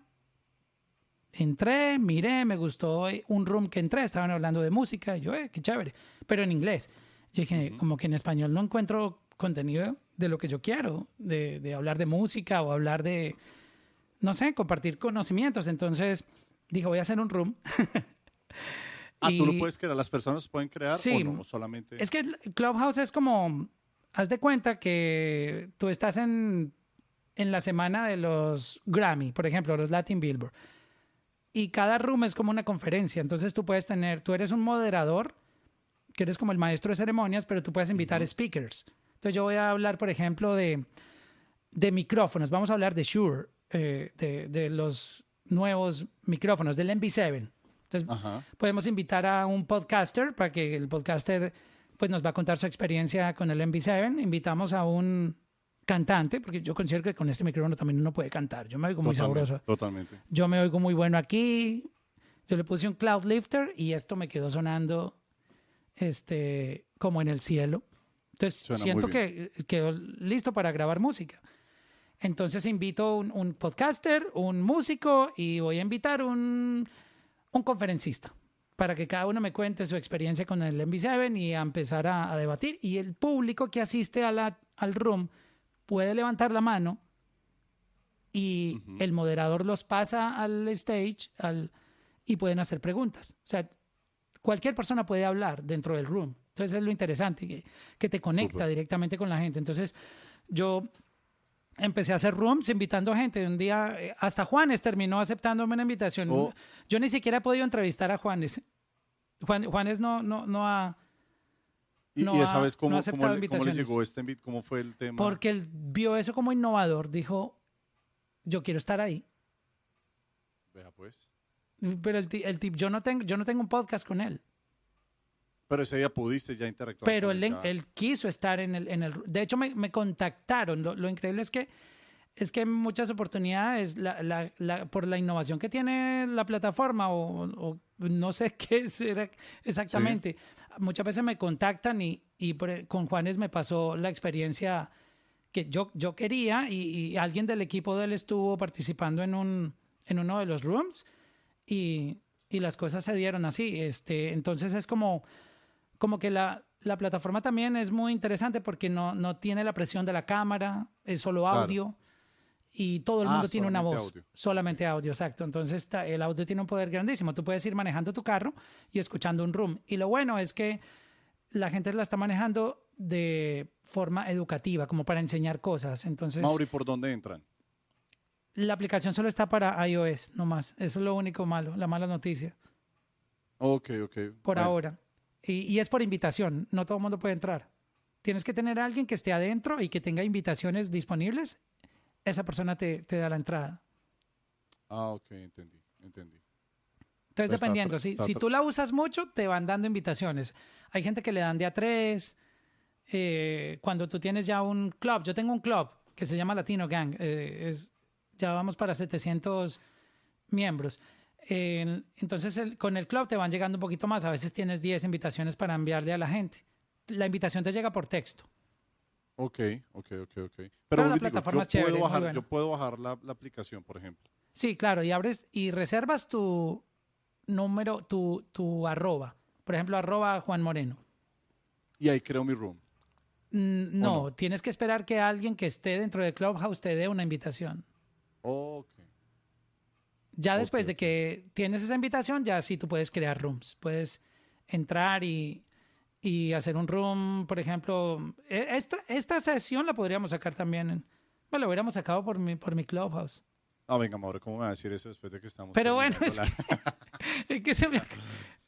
entré, miré, me gustó un room que entré, estaban hablando de música, y yo, eh, qué chévere, pero en inglés. Yo dije, como que en español no encuentro contenido de lo que yo quiero, de, de hablar de música o hablar de, no sé, compartir conocimientos. Entonces dije, voy a hacer un room. Ah, tú lo Y- puedes crear, las personas pueden crear Sí. o no, solamente. Es que Clubhouse es como, haz de cuenta que tú estás en, en la semana de los Grammy, por ejemplo, los Latin Billboard. Y cada room es como una conferencia. Entonces tú puedes tener, tú eres un moderador, que eres como el maestro de ceremonias, pero tú puedes invitar speakers. Entonces yo voy a hablar, por ejemplo, de, de micrófonos. Vamos a hablar de Shure, eh, de, de los nuevos micrófonos, del MV7. Entonces Ajá. podemos invitar a un podcaster para que el podcaster pues nos va a contar su experiencia con el MV7. Invitamos a un cantante, porque yo considero que con este micrófono también uno puede cantar. Yo me oigo muy Totalmente, sabroso. Totalmente. Yo me oigo muy bueno aquí. Yo le puse un cloud lifter y esto me quedó sonando este, como en el cielo. Entonces Suena siento que quedó listo para grabar música. Entonces invito un, un podcaster, un músico y voy a invitar un, un conferencista para que cada uno me cuente su experiencia con el MV7 y a empezar a, a debatir. Y el público que asiste a la, al room puede levantar la mano y el moderador los pasa al stage al, y pueden hacer preguntas. O sea, cualquier persona puede hablar dentro del room. Entonces es lo interesante, que, que te conecta directamente con la gente. Entonces yo empecé a hacer rooms invitando gente. Un día eh, hasta Juanes terminó aceptándome una invitación. Oh. Yo ni siquiera he podido entrevistar a Juanes. Juan, Juanes no, no, no ha... Y, no y ha- esa vez, no ¿cómo, ha cómo le, cómo le llegó este invite? ¿Cómo fue el tema? Porque él vio eso como innovador. Dijo, yo quiero estar ahí. Vea, pues. Pero el, el tip, yo no tengo, yo no tengo un podcast con él. Pero ese día pudiste ya interactuar. Pero él, él quiso estar en el, en el de hecho me, me contactaron. Lo, lo increíble es que es que en muchas oportunidades la, la- la- por la innovación que tiene la plataforma o, o no sé qué será exactamente. Muchas veces me contactan y, y por- con Juanes me pasó la experiencia que yo, yo quería y, y alguien del equipo de él estuvo participando en, un, en uno de los rooms y, y las cosas se dieron así. Este, entonces es como, como que la, la plataforma también es muy interesante porque no, no tiene la presión de la cámara, es solo Claro. audio y todo el Ah, mundo tiene una voz. audio. Solamente audio, exacto. Entonces el audio tiene un poder grandísimo. Tú puedes ir manejando tu carro y escuchando un room. Y lo bueno es que la gente la está manejando de forma educativa, como para enseñar cosas. Entonces, Mauri, ¿por dónde entran? la aplicación solo está para iOS, no más. Eso es lo único malo, la mala noticia, Ok, ok. por Bueno, ahora. Y, y es por invitación, no todo el mundo puede entrar. Tienes que tener a alguien que esté adentro y que tenga invitaciones disponibles. Esa persona te, te da la entrada. Ah, ok, entendí, entendí. Entonces, Está dependiendo, si, tú la usas mucho, te van dando invitaciones. Hay gente que le dan de a tres. eh, cuando tú tienes ya un club, yo tengo un club que se llama Latino Gang, eh, es, ya vamos para 700 miembros. Eh, entonces, el- con el club te van llegando un poquito más. A veces tienes 10 invitaciones para enviarle a la gente. La invitación te llega por texto. Ok, ok, ok, ok. Pero, la digo, plataforma yo, es chévere, puedo bajar, yo puedo bajar la, la aplicación, por ejemplo. Sí, claro, y abres y reservas tu número, tu, tu arroba. Por ejemplo, arroba Juan Moreno. Y ahí creo mi room. Mm, No, no? tienes que esperar que alguien que esté dentro de Clubhouse te dé una invitación. Ok. Ya Ok, después de que tienes esa invitación, ya sí tú puedes crear rooms. Puedes entrar y, y hacer un room, por ejemplo. e- Esta, esta sesión la podríamos sacar también en, Me lo hubiéramos sacado por mi, por mi Clubhouse. No, venga, Mauro, ¿cómo me va a decir eso después de que estamos? Pero bueno, es que, es que se me... la-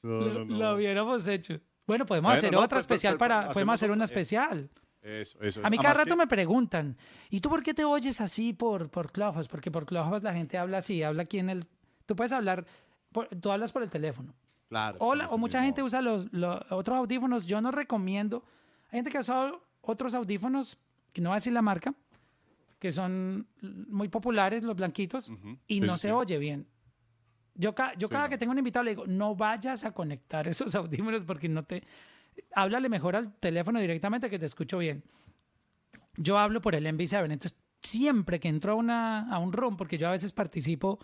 No, lo, no, no. lo hubiéramos hecho. Bueno, podemos Bueno, hacer otra pues, pues, especial pues, para... hacemos Podemos hacer una eh, especial. Eso, eso. A mí cada rato que- me preguntan, ¿y tú por qué te oyes así por, por Clubhouse? Porque por Clubhouse la gente habla así, habla aquí en el... Tú puedes hablar, por- tú hablas por el teléfono. Claro. O, la- o mucha gente usa los, los otros audífonos. Yo no recomiendo. Hay gente que ha usado otros audífonos, que no voy a decir la marca, que son muy populares, los blanquitos, Ujú. y Sí, no sí, se oye bien. Yo, ca- yo Sí, cada no. que tengo un invitado le digo, no vayas a conectar esos audífonos porque no te... Háblale mejor al teléfono directamente que te escucho bien. Yo hablo por el MV7, entonces siempre que entro a, una, a un room, porque yo a veces participo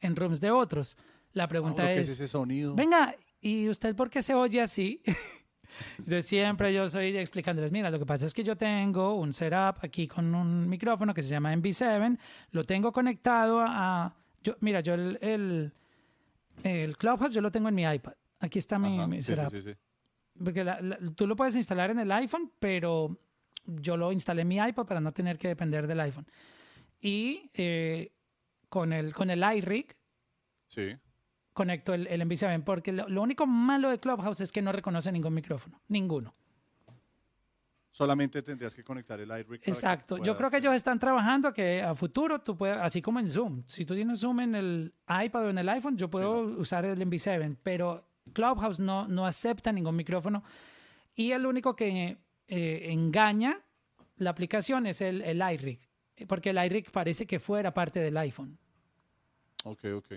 en rooms de otros, la pregunta Mauro, ¿qué es... es ese sonido? Venga, ¿y usted por qué se oye así? Entonces siempre yo soy explicándoles, mira, lo que pasa es que yo tengo un setup aquí con un micrófono que se llama MV7, lo tengo conectado a... yo, mira, yo el, el, el Clubhouse yo lo tengo en mi iPad. Aquí está mi, Ajá, mi sí, sí, setup. sí, sí. Porque la- la- tú lo puedes instalar en el iPhone, pero yo lo instalé en mi iPad para no tener que depender del iPhone. Y eh, con, el, con el iRig Sí. conecto el, el MV7 porque lo, lo único malo de Clubhouse es que no reconoce ningún micrófono, ninguno. Solamente tendrías que conectar el iRig. Exacto. Yo creo que ellos están trabajando que a futuro tú puedes, así como en Zoom, si tú tienes Zoom en el iPad o en el iPhone, yo puedo usar el MV7, pero Clubhouse no, no acepta ningún micrófono y el único que eh, engaña la aplicación es el, el iRig, porque el iRig parece que fuera parte del iPhone. Ok, ok.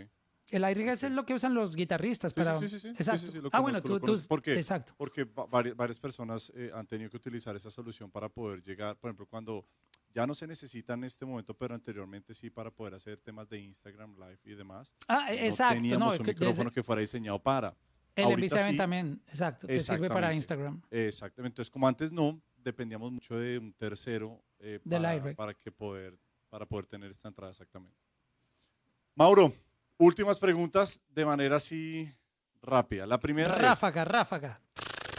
El iRig es lo que usan los guitarristas Sí, para... sí, sí, sí. Exacto. sí, sí, lo ah, bueno, tú... tú. ¿Por qué? Exacto. Porque va- vari- varias personas eh, han tenido que utilizar esa solución para poder llegar, por ejemplo, cuando ya no se necesita en este momento, pero anteriormente sí para poder hacer temas de Instagram Live y demás. Ah, no exacto. teníamos No, un micrófono desde- que fuera diseñado para. El ahorita MV7 sí. también, exacto, que sirve para. Instagram. Exactamente. Entonces, como antes no, dependíamos mucho de un tercero eh, para, que poder, para poder tener esta entrada exactamente. Mauro, últimas preguntas de manera así rápida. La primera es, Ráfaga, ráfaga.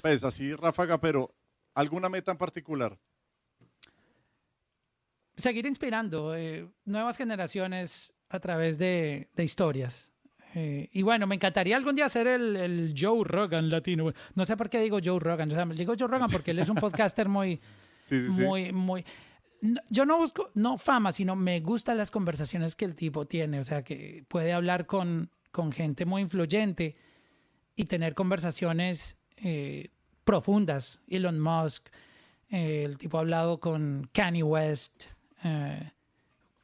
pues así ráfaga, pero ¿alguna meta en particular? Seguir inspirando eh, nuevas generaciones a través de, de historias. Eh, y bueno, me encantaría algún día hacer el, el Joe Rogan latino. No sé por qué digo Joe Rogan. O sea, digo Joe Rogan porque él es un podcaster muy, Sí, sí, sí. muy, no- Yo no busco, no fama, sino me gustan las conversaciones que el tipo tiene. O sea, que puede hablar con, con gente muy influyente y tener conversaciones eh, profundas. Elon Musk, eh, el tipo ha hablado con Kanye West,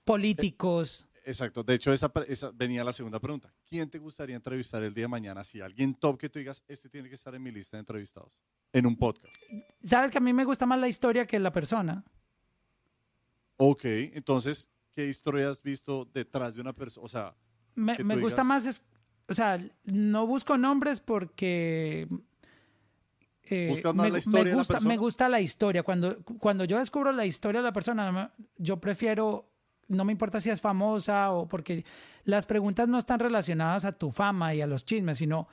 políticos. Exacto. De hecho, esa venía la segunda pregunta. ¿Quién te gustaría entrevistar el día de mañana? Si alguien top que tú digas, este tiene que estar en mi lista de entrevistados. En un podcast. Sabes que a mí me gusta más la historia que la persona. Ok, entonces, ¿qué historia has visto detrás de una persona? O sea, Me, gusta digas- más, es, o sea, no busco nombres porque... eh, ¿Buscas más me, la me historia de la gusta, persona? me gusta la historia. Cuando, cuando yo descubro la historia de la persona, yo prefiero, no me importa si es famosa o porque las preguntas no están relacionadas a tu fama y a los chismes, sino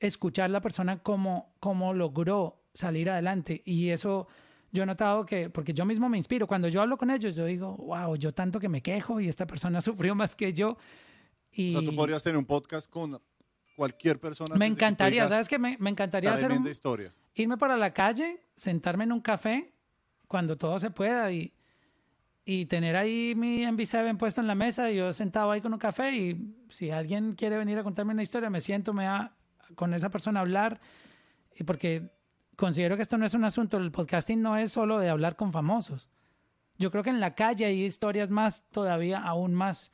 escuchar la persona cómo, cómo logró salir adelante. Y eso yo he notado que, porque yo mismo me inspiro, cuando yo hablo con ellos, yo digo, wow, yo tanto que me quejo y esta persona sufrió más que yo. Y o sea, tú podrías tener un podcast con cualquier persona. me que encantaría, digas, ¿sabes qué? Me, me encantaría hacer un, historia. irme para la calle, sentarme en un café cuando todo se pueda y, y tener ahí mi MV7 puesto en la mesa yo sentado ahí con un café y si alguien quiere venir a contarme una historia, me siento, me da con esa persona a hablar y porque considero que esto no es un asunto, el podcasting no es solo de hablar con famosos. Yo creo que en la calle hay historias más, todavía aún más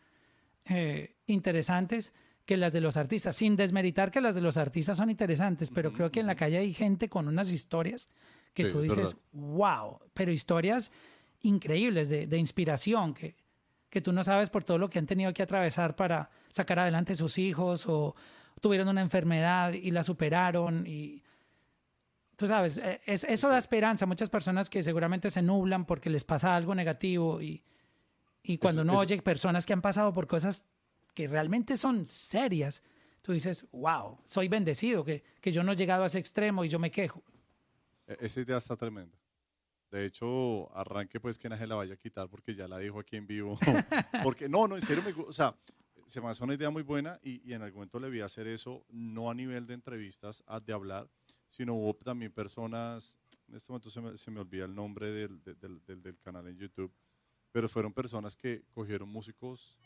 eh, interesantes que las de los artistas, sin desmeritar que las de los artistas son interesantes, pero creo que en la calle hay gente con unas historias que Sí, tú es dices, wow, pero historias increíbles de, de inspiración que, que tú no sabes por todo lo que han tenido que atravesar para sacar adelante sus hijos o tuvieron una enfermedad y la superaron y tú sabes, eh, es, eso da esperanza a muchas personas que seguramente se nublan porque les pasa algo negativo y, y cuando Eso- uno eso- oye personas que han pasado por cosas que realmente son serias, tú dices, wow, soy bendecido que, que yo no he llegado a ese extremo y yo me quejo. E- Esa idea está tremenda. De hecho, arranque pues que nadie la vaya a quitar porque ya la dijo aquí en vivo. porque no, no, en serio, me, o sea, se me hace una idea muy buena y, en algún momento le vi hacer eso, no a nivel de entrevistas, de hablar, sino hubo también personas, en este momento se me, se me olvida el nombre del, del, del, canal en YouTube, pero fueron personas que cogieron músicos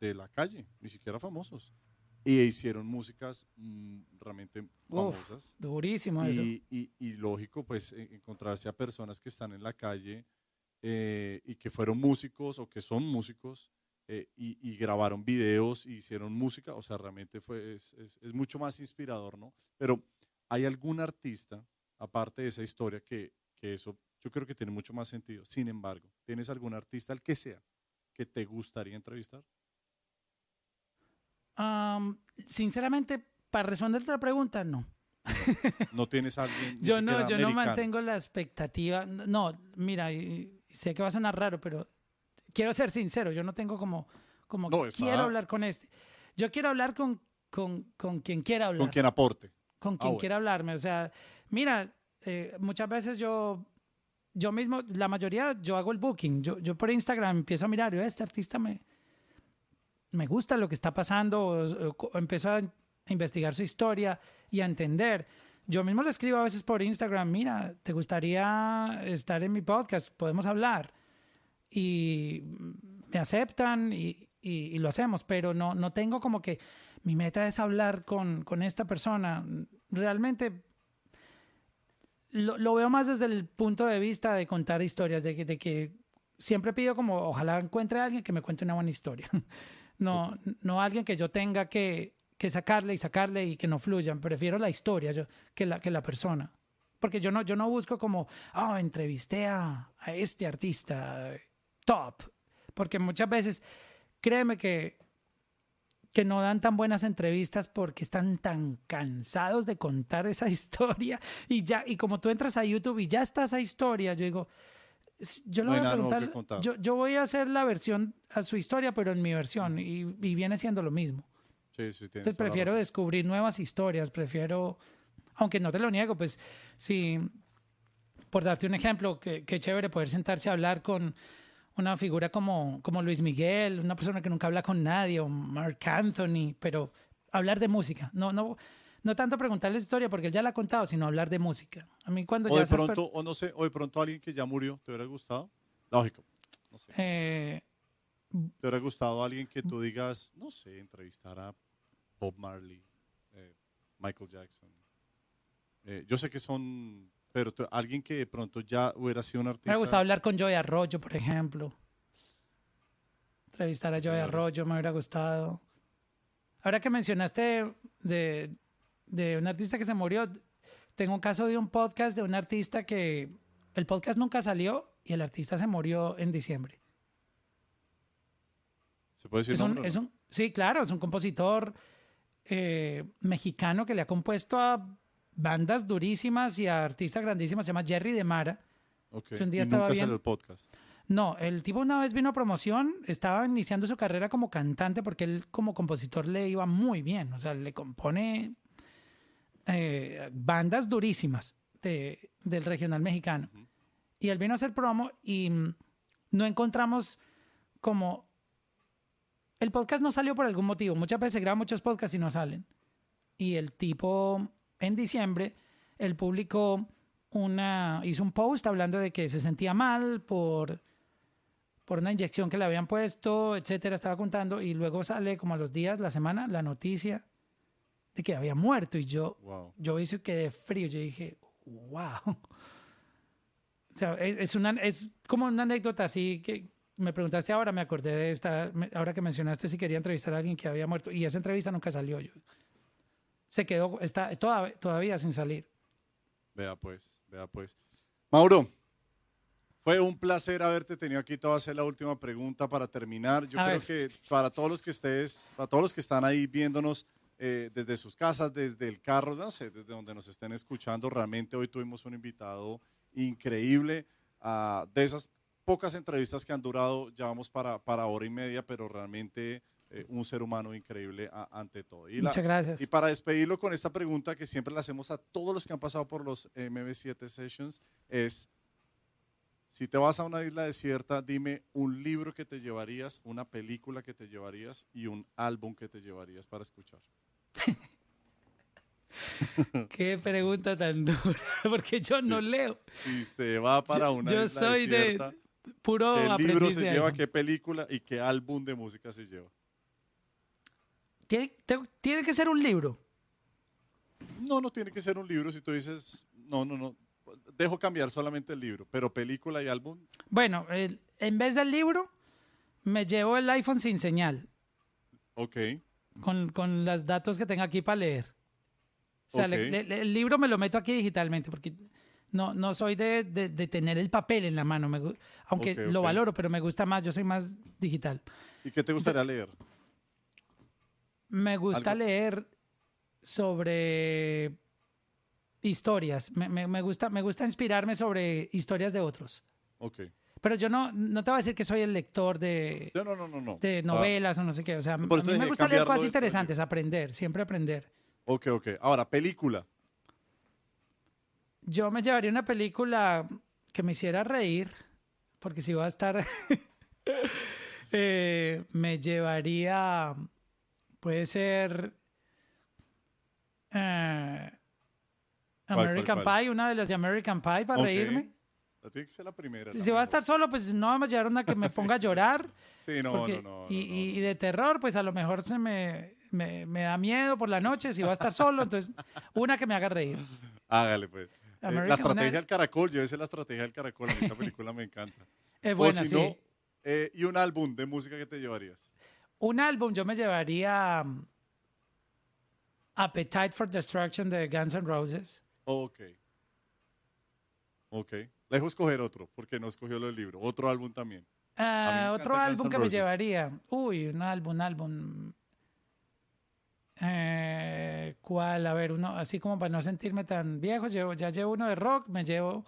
de la calle, ni siquiera famosos, y hicieron músicas mmm, realmente famosas. Uf, durísimo y, eso. Y, y, lógico, pues encontrarse a personas que están en la calle eh, y que fueron músicos o que son músicos eh, y, y, grabaron videos y hicieron música, o sea, realmente fue, es, es, es, mucho más inspirador, ¿no? Pero ¿hay algún artista, aparte de esa historia, que, que eso yo creo que tiene mucho más sentido? Sin embargo, ¿tienes algún artista, el que sea, que te gustaría entrevistar? Um, sinceramente, para responderte la pregunta, no. No tienes a alguien. yo no, yo americano. no mantengo la expectativa. No, mira, sé que va a sonar raro, pero quiero ser sincero. Yo no tengo como, como no, quiero hablar con este. Yo quiero hablar con, con, con quien quiera hablar. Con quien aporte. Con quien ah, quiera bueno. hablarme. O sea, mira, eh, muchas veces yo, yo mismo, la mayoría, yo hago el booking. Yo, yo por Instagram empiezo a mirar, este artista me, me gusta lo que está pasando, o, o, a investigar su historia y a entender. Yo mismo le escribo a veces por Instagram, mira, ¿te gustaría estar en mi podcast? Podemos hablar. Y me aceptan y lo hacemos, pero no, no tengo como que mi meta es hablar con, con esta persona. Realmente lo, lo, veo más desde el punto de vista de contar historias, de que, de que siempre pido como, ojalá encuentre a alguien que me cuente una buena historia. No, no alguien que yo tenga que, que, sacarle y sacarle y que no fluyan. Prefiero la historia yo, que, la, que la persona. Porque yo no, yo no busco como, oh, entrevisté a, a este artista top. Porque muchas veces, créeme que, que no dan tan buenas entrevistas porque están tan cansados de contar esa historia. Y ya, y como tú entras a YouTube y ya está esa historia, yo digo, yo, no voy a preguntar, yo, yo, voy a hacer la versión a su historia, pero en mi versión, y, y viene siendo lo mismo. Sí, sí, Entonces prefiero descubrir nuevas historias, prefiero, aunque no te lo niego, pues si, por darte un ejemplo, qué que chévere poder sentarse a hablar con una figura como, como Luis Miguel, una persona que nunca habla con nadie, o Mark Anthony, pero hablar de música, no, no, no tanto preguntarle su historia porque él ya la ha contado, sino hablar de música. A mí cuando o ya de pronto, o no sé, o de pronto alguien que ya murió, ¿te hubiera gustado? Lógico. No sé. Eh, ¿Te hubiera gustado alguien que tú digas, no sé, entrevistar a Bob Marley, eh, Michael Jackson? Eh, yo sé que son, pero alguien que de pronto ya hubiera sido un artista. Me gusta hablar con Joey Arroyo, por ejemplo. Entrevistar a Joey Arroyo me hubiera gustado. Ahora que mencionaste de, de un artista que se murió. Tengo un caso de un podcast de un artista que el podcast nunca salió y el artista se murió en diciembre. ¿Se puede decir es nombre, un, es un, Sí, claro, es un compositor eh, mexicano que le ha compuesto a bandas durísimas y a artistas grandísimas. Se llama Jerry de Mara. Okay. Un día y estaba nunca bien. salió el podcast. No, el tipo una vez vino a promoción, estaba iniciando su carrera como cantante porque él como compositor le iba muy bien, o sea, le compone eh, bandas durísimas de, del regional mexicano. Y él vino a hacer promo y no encontramos como... El podcast no salió por algún motivo. Muchas veces se graban muchos podcasts y no salen. Y el tipo, en diciembre, él publicó una... hizo un post hablando de que se sentía mal por por una inyección que le habían puesto, etcétera, estaba contando, y luego sale como a los días, la semana, la noticia de que había muerto y yo, wow. yo hice que de frío, yo dije, wow. O sea, es, es, una, es como una anécdota así que me preguntaste ahora, me acordé de esta, ahora que mencionaste si quería entrevistar a alguien que había muerto y esa entrevista nunca salió. Yo, se quedó, está toda, todavía sin salir. Vea pues, vea pues. Mauro, fue un placer haberte tenido aquí. Te voy a hacer la última pregunta para terminar. Yo a creo ver. que para todos los que estés, para todos los que están ahí viéndonos, eh, desde sus casas, desde el carro, no sé, desde donde nos estén escuchando. Realmente hoy tuvimos un invitado increíble. Uh, de esas pocas entrevistas que han durado, ya vamos para, para hora y media, pero realmente eh, un ser humano increíble a, ante todo. Y Muchas la, gracias. Y para despedirlo con esta pregunta que siempre le hacemos a todos los que han pasado por los MB7 Sessions es, Si te vas a una isla desierta, dime un libro que te llevarías, una película que te llevarías y un álbum que te llevarías para escuchar. Qué pregunta tan dura, porque yo no leo. Si se va para una yo isla soy desierta, de puro ¿qué libro se lleva, qué película y qué álbum de música se lleva? ¿Tiene, te- tiene que ser un libro. No, no tiene que ser un libro. Si tú dices, no, no, no, dejo cambiar solamente el libro, pero película y álbum, Bueno, el- en vez del libro, me llevo el iPhone sin señal, ok. Con, con los datos que tengo aquí para leer. O sea, le- le- el libro me lo meto aquí digitalmente, porque no, no soy de, de- de tener el papel en la mano, me aunque lo valoro, pero me gusta más, yo soy más digital. ¿Y qué te gustaría leer? Me gusta Algo- leer sobre historias, me, me- me gusta, me gusta inspirarme sobre historias de otros. Ok. Pero yo no, no te voy a decir que soy el lector de, No, no, no, no. de Ah, novelas o no sé qué. O sea, a mí me gusta leer cosas interesantes, aprender, siempre aprender. ok, ok. Ahora, película. Yo me llevaría una película que me hiciera reír, porque si va a estar... eh, me llevaría... Puede ser... eh, ¿Cuál, cuál, American cuál? Pie, una de las de American Pie para Ok. reírme. Tiene que ser la primera. Si va a estar solo, pues no vamos a llevar una que me ponga a llorar. Sí, no, porque- no, no. y, no, de terror, pues a lo mejor se me, me, me da miedo por la noche si va a estar solo. Entonces, una que me haga reír. Hágale, pues. Eh, la estrategia del caracol, llévese la estrategia del caracol. Mí esta película me encanta. Es buena, o si sí. no, eh, y un álbum de música que te llevarías. Un álbum yo me llevaría um, Appetite for Destruction de Guns N' Roses. Ok. Ok. Le dejo escoger otro, porque no escogió lo del libro. Otro álbum también. Ah, otro álbum que me llevaría. Uy, un álbum, un álbum. Eh, ¿Cuál? A ver, uno, así como para no sentirme tan viejo, llevo, ya llevo uno de rock, me llevo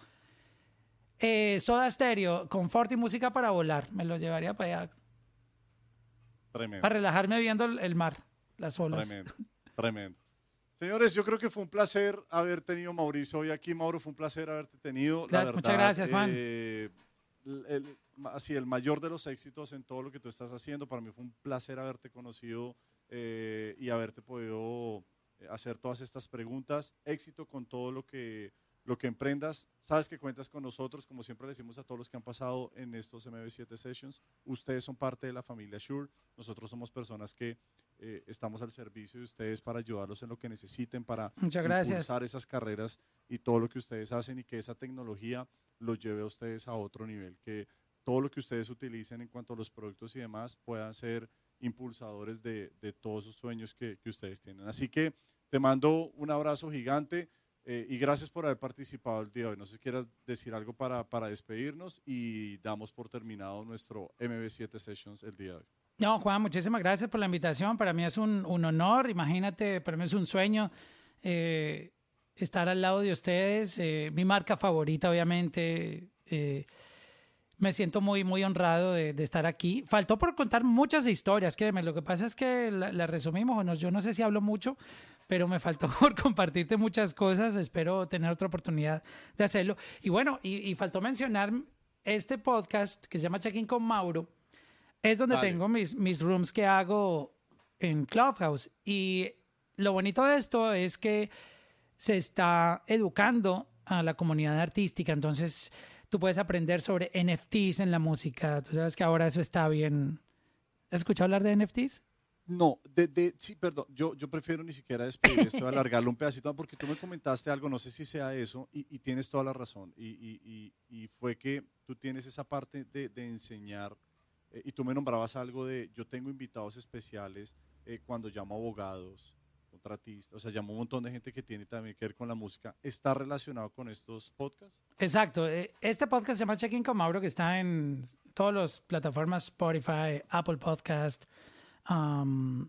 eh, Soda Stereo, confort y música para volar. Me lo llevaría para allá, Tremendo. para relajarme viendo el, el mar, las olas. Tremendo. Tremendo. Señores, yo creo que fue un placer haber tenido a Mauricio hoy aquí. Mauro, fue un placer haberte tenido. La Gra- verdad, muchas gracias, Juan. eh, el, el- así, el mayor de los éxitos en todo lo que tú estás haciendo. Para mí fue un placer haberte conocido eh, y haberte podido eh, hacer todas estas preguntas. Éxito con todo lo que, lo que emprendas. Sabes que cuentas con nosotros, como siempre le decimos a todos los que han pasado en estos MB7 Sessions. Ustedes son parte de la familia Shure. Nosotros somos personas que eh, estamos al servicio de ustedes para ayudarlos en lo que necesiten, para impulsar esas carreras y todo lo que ustedes hacen y que esa tecnología los lleve a ustedes a otro nivel, que todo lo que ustedes utilicen en cuanto a los productos y demás puedan ser impulsadores de, de todos sus sueños que, que ustedes tienen. Así que te mando un abrazo gigante eh, y gracias por haber participado el día de hoy. No sé si quieras decir algo para, para despedirnos y damos por terminado nuestro MB7 Sessions el día de hoy. No, Juan, muchísimas gracias por la invitación. Para mí es un, un honor, imagínate, para mí es un sueño eh, estar al lado de ustedes. eh, mi marca favorita, obviamente. eh, me siento muy, muy honrado de, estar aquí. Faltó por contar muchas historias, créeme. Lo que pasa es que la, resumimos, o no, yo no sé si hablo mucho, pero me faltó por compartirte muchas cosas. Espero tener otra oportunidad de hacerlo. Y bueno, y, y faltó mencionar este podcast que se llama Check-in con Mauro. Es donde Vale. tengo mis, mis rooms que hago en Clubhouse. Y lo bonito de esto es que se está educando a la comunidad artística. Entonces, tú puedes aprender sobre NFTs en la música. Tú sabes que ahora eso está bien. ¿Has escuchado hablar de NFTs? No, de, de- sí, perdón, yo, yo prefiero ni siquiera despedir esto, alargarlo un pedacito, porque tú me comentaste algo, no sé si sea eso, y, y tienes toda la razón, y, y- y- y fue que tú tienes esa parte de, de enseñar, eh, y tú me nombrabas algo de, yo tengo invitados especiales eh, cuando llamo abogados, contratistas, o sea, llamo un montón de gente que tiene también que ver con la música, ¿está relacionado con estos podcasts? Exacto. eh, Este podcast se llama Check-in con Mauro, que está en todas las plataformas Spotify, Apple Podcast, um,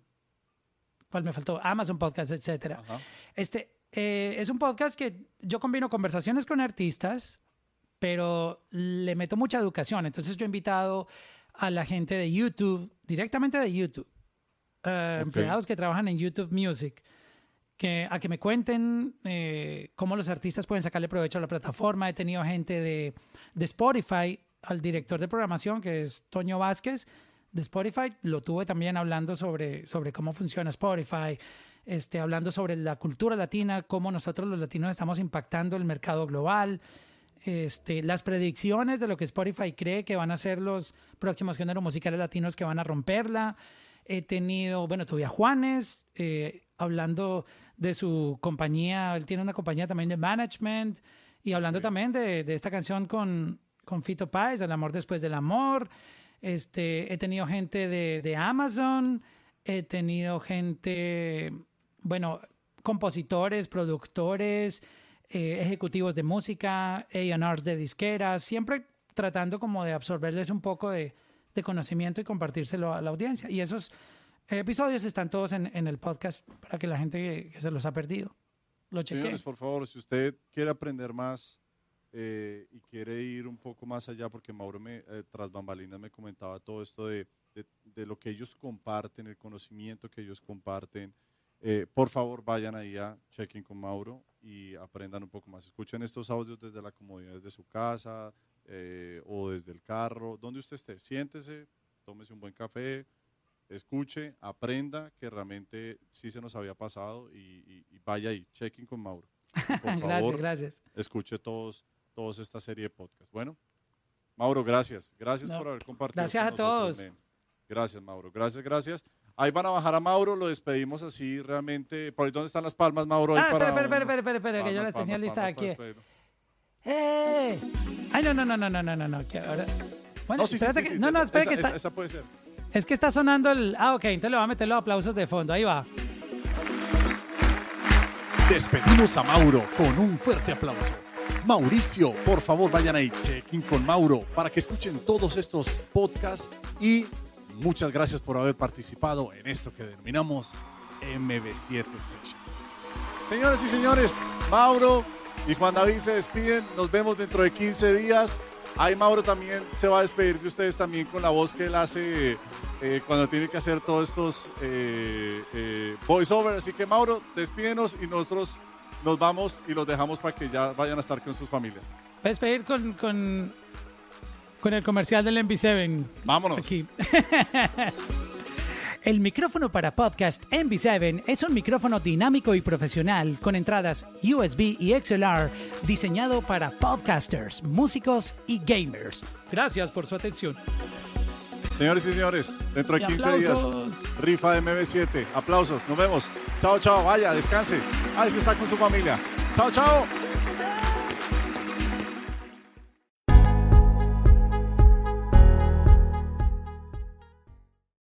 ¿cuál me faltó? Amazon Podcast, etcétera. Este eh, es un podcast que yo combino conversaciones con artistas, pero le meto mucha educación. Entonces yo he invitado a la gente de YouTube, directamente de YouTube, Ok. empleados que trabajan en YouTube Music, que, a que me cuenten eh, cómo los artistas pueden sacarle provecho a la plataforma. He tenido gente de, de Spotify, al director de programación, que es Toño Vázquez, de Spotify. Lo tuve también hablando sobre, sobre cómo funciona Spotify, este, hablando sobre la cultura latina, cómo nosotros los latinos estamos impactando el mercado global. Este, las predicciones de lo que Spotify cree que van a ser los próximos géneros musicales latinos que van a romperla. He tenido, bueno, tuve a Juanes eh, hablando de su compañía, él tiene una compañía también de management y hablando también de, de, esta canción con, con Fito Páez, El amor después del amor. Este, he tenido gente de, de Amazon, he tenido gente, bueno, compositores, productores, eh, ejecutivos de música, A&Rs de disqueras, siempre tratando como de absorberles un poco de, de, conocimiento y compartírselo a la audiencia. Y esos episodios están todos en, en el podcast para que la gente que, que se los ha perdido lo chequee. Señores, por favor, si usted quiere aprender más eh, y quiere ir un poco más allá, porque Mauro me, eh, tras bambalinas me comentaba todo esto de, de, de, lo que ellos comparten, el conocimiento que ellos comparten, eh, por favor vayan ahí a Checking con Mauro y aprendan un poco más. Escuchen estos audios desde la comodidad de su casa eh, o desde el carro, donde usted esté. Siéntese, tómese un buen café, escuche, aprenda que realmente sí se nos había pasado y, y, y vaya ahí, Checking con Mauro. Por favor, gracias, gracias. Escuche todos, todos esta serie de podcasts. Bueno, Mauro, gracias. Gracias No, por haber compartido. gracias con a nosotros, todos. Gracias, Mauro. Gracias, gracias. Ahí van a bajar a Mauro, lo despedimos así realmente. ¿Por ahí dónde están las palmas, Mauro? Ahí Ah, espera, espera, espera, espera, espera, que yo las tenía listas aquí. ¡Eh! Ay, no, no, no, no, no, no, no, no. ahora... Bueno, No, sí, sí, espérate sí, que- sí, no, no, esa- espera que esa, está... esa puede ser. Es que está sonando el... Ah, ok, entonces le voy a meter los aplausos de fondo. Ahí va. Despedimos a Mauro con un fuerte aplauso. Mauricio, por favor vayan ahí, check-in con Mauro para que escuchen todos estos podcasts y muchas gracias por haber participado en esto que denominamos MB7 Sessions. Señores y señores, Mauro y Juan David se despiden, nos vemos dentro de 15 días. Ahí Mauro también se va a despedir de ustedes también con la voz que él hace eh, cuando tiene que hacer todos estos eh, eh, voiceover. Así que Mauro, despídenos y nosotros nos vamos y los dejamos para que ya vayan a estar con sus familias. Despedir con, con el comercial del MV7. Vámonos. Aquí. El micrófono para podcast MV7 es un micrófono dinámico y profesional con entradas USB y XLR diseñado para podcasters, músicos y gamers. Gracias por su atención. Señores y señores, dentro de Y 15 días, rifa de MB7. Aplausos, nos vemos. Chao, chao, vaya, descanse. Ahí se está con su familia. Chao, chao.